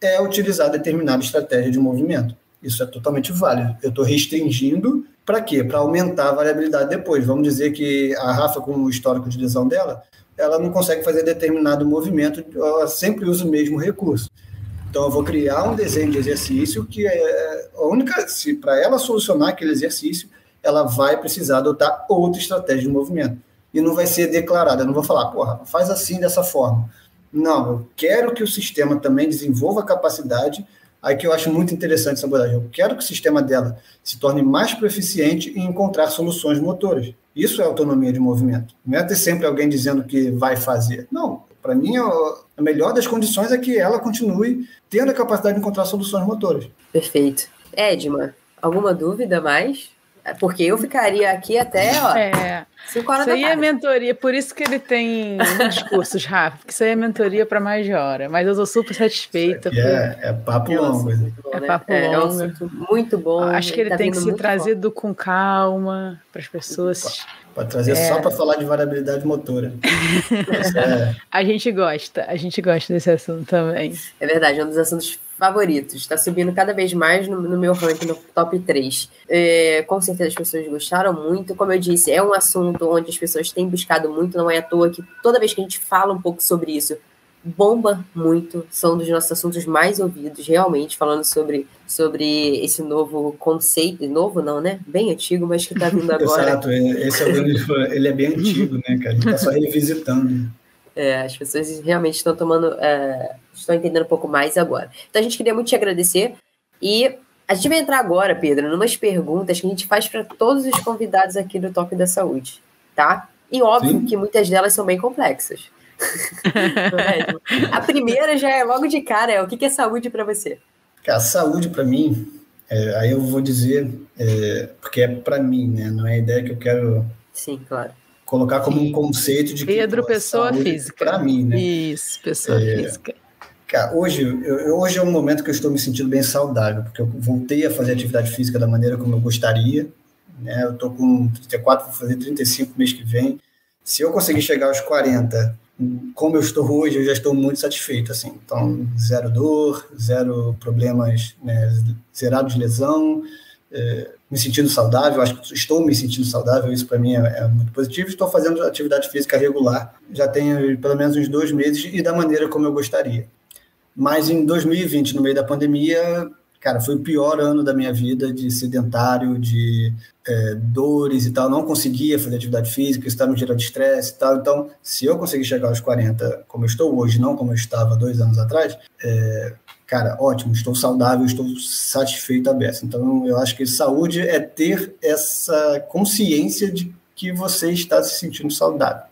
é utilizar determinada estratégia de movimento. Isso é totalmente válido. Eu estou restringindo para quê? Para aumentar a variabilidade depois. Vamos dizer que a Rafa, com o histórico de lesão dela, ela não consegue fazer determinado movimento, ela sempre usa o mesmo recurso. Então, eu vou criar um desenho de exercício que é a única, se para ela solucionar aquele exercício, ela vai precisar adotar outra estratégia de movimento. E não vai ser declarada, eu não vou falar, porra, faz assim dessa forma. Não, eu quero que o sistema também desenvolva a capacidade Aí que eu acho muito interessante essa abordagem. Eu quero que o sistema dela se torne mais proficiente em encontrar soluções motoras. Isso é autonomia de movimento. Não é ter sempre alguém dizendo que vai fazer. Não. Para mim, a melhor das condições é que ela continue tendo a capacidade de encontrar soluções motoras. Perfeito. Edma, alguma dúvida mais? É, porque eu ficaria aqui até, ó. É. Cinco horas isso aí é mentoria, por isso que ele tem discursos rápidos, que isso aí é mentoria para mais de hora. Mas eu sou super satispeita. Por... É, é papo é longo. É né? papo é, longo. É um muito bom. Acho que ele tá tem que ser trazido bom. com calma para as pessoas. Pode trazer é. só para falar de variabilidade motora. é. A gente gosta, a gente gosta desse assunto também. É verdade, é um dos assuntos favoritos. Está subindo cada vez mais no, no, meu ranking no top 3. É, com certeza as pessoas gostaram muito. Como eu disse, é um assunto onde as pessoas têm buscado muito, não é à toa que toda vez que a gente fala um pouco sobre isso, bomba muito, são dos nossos assuntos mais ouvidos, realmente, falando sobre, sobre esse novo conceito, novo não, né? Bem antigo, mas que está vindo agora. Exato, é, esse é o, ele é bem antigo, né, cara? A gente está só revisitando. É, as pessoas realmente estão tomando, é, estão entendendo um pouco mais agora. Então a gente queria muito te agradecer e a gente vai entrar agora, Pedro, numas perguntas que a gente faz para todos os convidados aqui do Top da Saúde, tá? E óbvio Sim. que muitas delas são bem complexas. a primeira já é logo de cara, é o que é saúde para você? A saúde para mim, é, aí eu vou dizer, é, porque é para mim, né? Não é a ideia que eu quero. Sim, claro. Colocar como Sim. um conceito de que. Pedro, pessoa física. Para mim, né? Isso, pessoa é, física. Cara, hoje, eu, hoje é um momento que eu estou me sentindo bem saudável, porque eu voltei a fazer atividade física da maneira como eu gostaria. Né? Eu estou com 34, vou fazer 35 mês que vem. Se eu conseguir chegar aos 40 como eu estou hoje, eu já estou muito satisfeito, assim. Então, zero dor, zero problemas, né, zerado de lesão, é, me sentindo saudável, acho que estou me sentindo saudável, isso para mim é, é, muito positivo. Estou fazendo atividade física regular, já tenho pelo menos uns dois meses e da maneira como eu gostaria. Mas em 2020, no meio da pandemia, cara, foi o pior ano da minha vida de sedentário, de é, dores e tal. Não conseguia fazer atividade física, estava me gerando estresse e tal. Então, se eu conseguir chegar aos 40 como eu estou hoje, não como eu estava dois anos atrás, é, cara, ótimo, estou saudável, estou satisfeito a beça. Então, eu acho que saúde é ter essa consciência de que você está se sentindo saudável.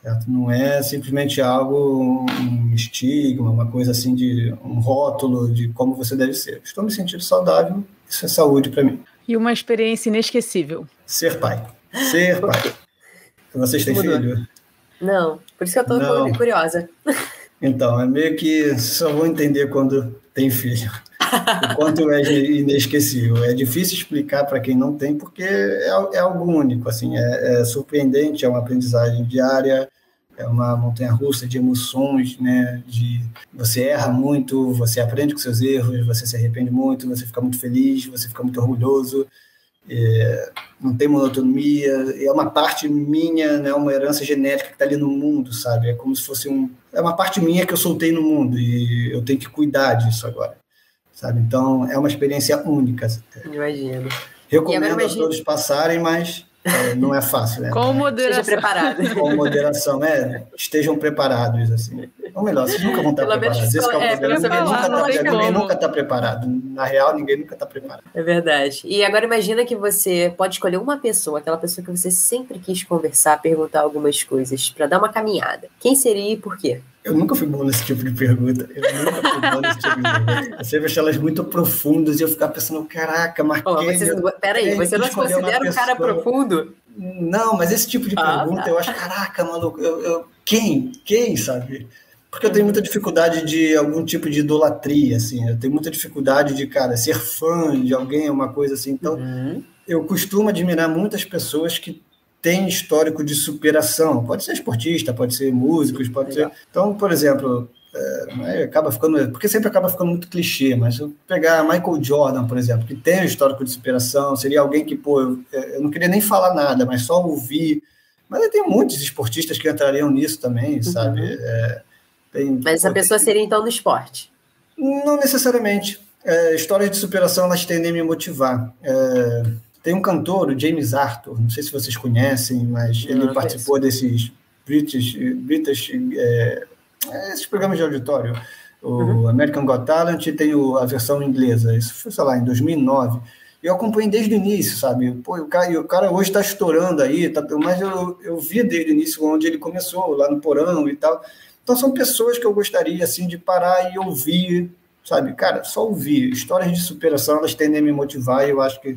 Certo? Não é simplesmente algo, um estigma, uma coisa assim de um rótulo de como você deve ser. Estou me sentindo saudável, isso é saúde para mim. E uma experiência inesquecível. Ser pai. Ser pai. Vocês têm filho? Não, por isso que eu estou curiosa. Então, é meio que só vou entender quando tem filho. o quanto é inesquecível. É difícil explicar para quem não tem, porque é, é algo único, assim, é, é, surpreendente, é uma aprendizagem diária, é uma montanha russa de emoções, né? De você erra muito, você aprende com seus erros, você se arrepende muito, você fica muito feliz, você fica muito orgulhoso. É, não tem monotonia, é uma parte minha, né, uma herança genética que está ali no mundo, sabe? É como se fosse um. É uma parte minha que eu soltei no mundo e eu tenho que cuidar disso agora, sabe? Então é uma experiência única. Imagino. Recomendo a todos passarem, mas é, não é fácil, né? Com moderação. Esteja preparado. Com moderação, é. Estejam preparados, assim. Ou melhor, vocês nunca vão estar pelo preparados. Esse é, o problema. Ninguém, nunca tá, ninguém nunca está preparado. Na real, ninguém nunca está preparado. É verdade. E agora imagina que você pode escolher uma pessoa, aquela pessoa que você sempre quis conversar, perguntar algumas coisas, para dar uma caminhada. Quem seria e por quê? Eu nunca fui bom nesse tipo de pergunta. Eu nunca fui bom nesse tipo de pergunta. Eu sempre achei elas muito profundas e eu ficava pensando, caraca, Marquinhos... Oh, você, peraí, você não considera um cara profundo? Não, mas esse tipo de ah, pergunta tá. eu acho, caraca, maluco, eu, eu, quem? Quem, sabe? Porque eu tenho muita dificuldade de algum tipo de idolatria, assim. Eu tenho muita dificuldade de, cara, ser fã de alguém, uma coisa assim. Então, uhum. eu costumo admirar muitas pessoas que têm histórico de superação. Pode ser esportista, pode ser músicos, pode Legal. ser... Então, por exemplo, é, acaba ficando, porque sempre acaba ficando muito clichê, mas se eu pegar Michael Jordan, por exemplo, que tem um histórico de superação, seria alguém que, pô, eu, eu não queria nem falar nada, mas só ouvir. Mas tem muitos esportistas que entrariam nisso também, uhum. sabe? É, tem, mas essa pessoa seria então no esporte? Não necessariamente. É, histórias de superação elas tendem a me motivar. É, tem um cantor, o James Arthur, não sei se vocês conhecem, mas ele não participou desses British, British é, esses programas de auditório. O uhum. American Got Talent tem o, a versão inglesa. Isso foi, sei lá, em 2009. E eu acompanhei desde o início, sabe? Pô, o cara, o cara hoje está estourando aí, tá, mas eu, eu vi desde o início onde ele começou, lá no porão e tal. Então são pessoas que eu gostaria, assim, de parar e ouvir, sabe? Cara, só ouvir. Histórias de superação, elas tendem a me motivar e eu acho que,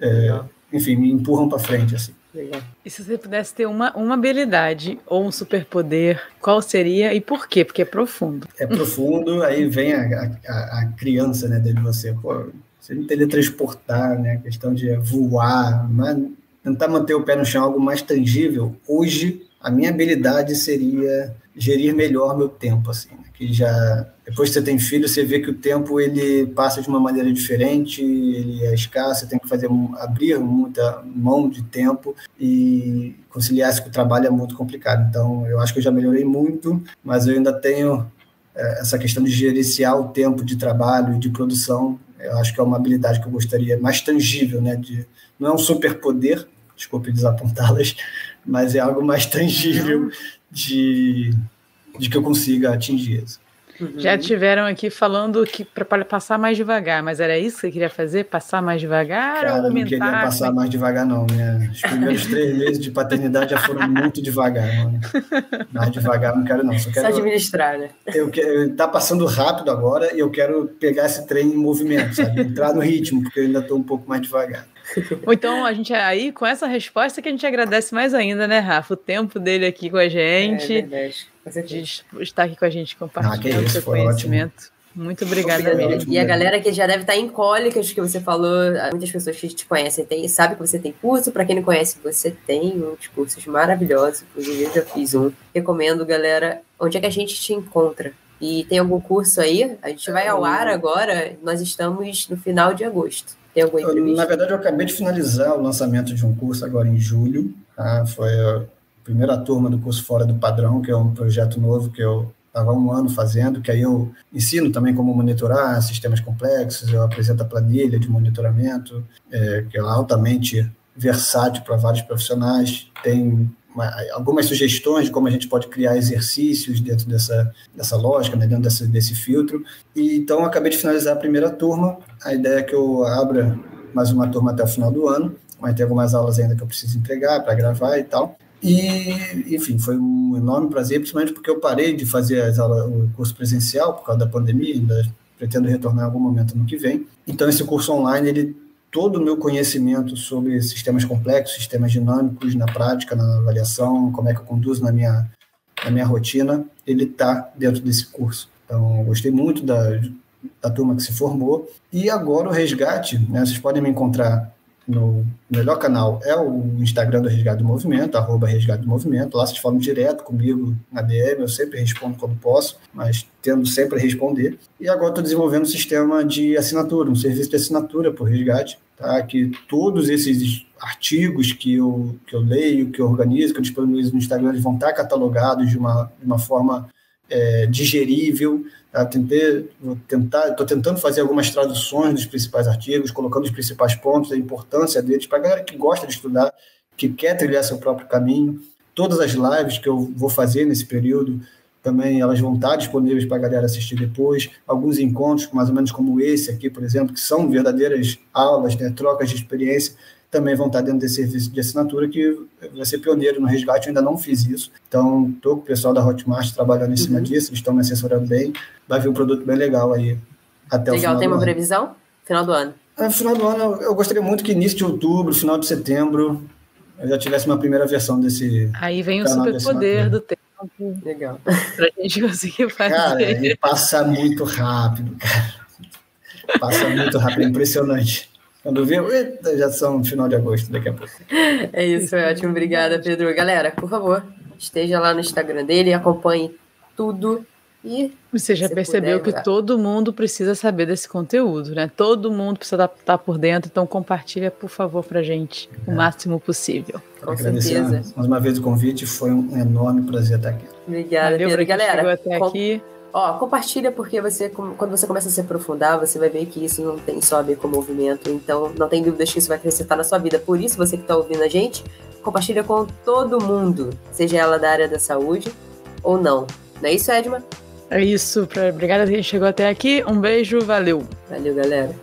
é, enfim, me empurram para frente, assim. Legal. E se você pudesse ter uma, uma habilidade ou um superpoder, qual seria e por quê? Porque é profundo. É profundo, aí vem a, a, a criança né, dentro de você. Pô, você não teletransportar, né? A questão de voar, mas tentar manter o pé no chão algo mais tangível. Hoje, a minha habilidade seria gerir melhor meu tempo, assim, né? que já depois que você tem filho, você vê que o tempo ele passa de uma maneira diferente, ele é escasso, você tem que fazer abrir muita mão de tempo e conciliar isso com o trabalho é muito complicado. Então, eu acho que eu já melhorei muito, mas eu ainda tenho é, essa questão de gerenciar o tempo de trabalho e de produção. Eu acho que é uma habilidade que eu gostaria mais tangível, né? De, não é um superpoder, desculpe desapontá-las, mas é algo mais tangível de, de que eu consiga atingir isso. Uhum. Já tiveram aqui falando que para passar mais devagar, mas era isso que você queria fazer? Passar mais devagar Cara, ou aumentar? Não queria passar mais devagar, não. Né? Os primeiros três meses de paternidade já foram muito devagar, mano. Mais devagar não quero, não. Só quero. Só administrar, né? Eu quero, tá passando rápido agora e eu quero pegar esse trem em movimento, sabe? Entrar no ritmo, porque eu ainda estou um pouco mais devagar. Ou então a gente aí, com essa resposta, que a gente agradece mais ainda, né, Rafa? O tempo dele aqui com a gente. É verdade. De estar aqui com a gente compartilhando ah, seu conhecimento. Ótimo. Muito obrigada mesmo. E a galera que já deve estar em cólicas, que você falou, muitas pessoas que te conhecem tem, sabe que você tem curso. Para quem não conhece, você tem uns cursos maravilhosos. Inclusive, eu já fiz um. Recomendo, galera. Onde é que a gente te encontra? E tem algum curso aí? A gente vai ao ar agora. Nós estamos no final de agosto. Tem alguma entrevista? Na verdade, eu acabei de finalizar o lançamento de um curso agora em julho. Tá? Foi a primeira turma do curso Fora do Padrão, que é um projeto novo que eu estava um ano fazendo, que aí eu ensino também como monitorar sistemas complexos, eu apresento a planilha de monitoramento, é, que é altamente versátil para vários profissionais, tem uma, algumas sugestões de como a gente pode criar exercícios dentro dessa, dessa lógica, né, dentro desse, desse filtro. E, então, acabei de finalizar a primeira turma. A ideia é que eu abra mais uma turma até o final do ano, mas tem algumas aulas ainda que eu preciso entregar para gravar e tal. E, enfim, foi um enorme prazer, principalmente porque eu parei de fazer as aulas, o curso presencial por causa da pandemia, ainda pretendo retornar em algum momento no que vem. Então, esse curso online, ele todo o meu conhecimento sobre sistemas complexos, sistemas dinâmicos na prática, na avaliação, como é que eu conduzo na minha, na minha rotina, ele está dentro desse curso. Então, gostei muito da, da turma que se formou. E agora o resgate, né, vocês podem me encontrar no melhor canal é o Instagram do Resgate do Movimento, arroba Resgate do Movimento. Lá vocês falam direto comigo na DM, eu sempre respondo quando posso, mas tendo sempre a responder. E agora estou desenvolvendo um sistema de assinatura, um serviço de assinatura por resgate, tá? que todos esses artigos que eu, que eu leio, que eu organizo, que eu disponibilizo no Instagram, eles vão estar catalogados de uma, de uma forma é, digerível, Tá? Tentei, vou tentar, estou tentando fazer algumas traduções dos principais artigos, colocando os principais pontos, a importância deles, para a galera que gosta de estudar, que quer trilhar seu próprio caminho. Todas as lives que eu vou fazer nesse período, também elas vão estar disponíveis para a galera assistir depois. Alguns encontros, mais ou menos como esse aqui, por exemplo, que são verdadeiras aulas, né, trocas de experiência, também vão estar dentro desse serviço de assinatura, que vai ser pioneiro no resgate, eu ainda não fiz isso. Então, estou com o pessoal da Hotmart trabalhando em cima uhum. disso, eles estão me assessorando bem. Vai vir um produto bem legal aí até legal. o final tem uma previsão? Final do ano? É, final do ano, eu gostaria muito que início de outubro, final de setembro, eu já tivesse uma primeira versão desse. Aí vem o superpoder do tempo. Legal. Pra gente conseguir fazer. Cara, ele passa muito rápido, cara. Passa muito rápido, é impressionante. Quando viu, já são final de agosto, daqui a pouco. É isso, é ótimo. Obrigada, Pedro. Galera, por favor, esteja lá no Instagram dele, acompanhe tudo. E você já percebeu puder, que todo mundo precisa saber desse conteúdo, né? Todo mundo precisa estar tá por dentro, então compartilha, por favor, pra gente o é. máximo possível. Com certeza. Mais uma vez o convite, foi um enorme prazer estar aqui. Obrigada, Valeu, Pedro. Galera, até com... aqui. Ó, compartilha porque você, quando você começa a se aprofundar, você vai ver que isso não tem só a ver com movimento. Então, não tem dúvidas que isso vai acrescentar na sua vida. Por isso, você que está ouvindo a gente, compartilha com todo mundo, seja ela da área da saúde ou não. Não é isso, Edma? É isso. Obrigada que chegou até aqui. Um beijo, valeu. Valeu, galera.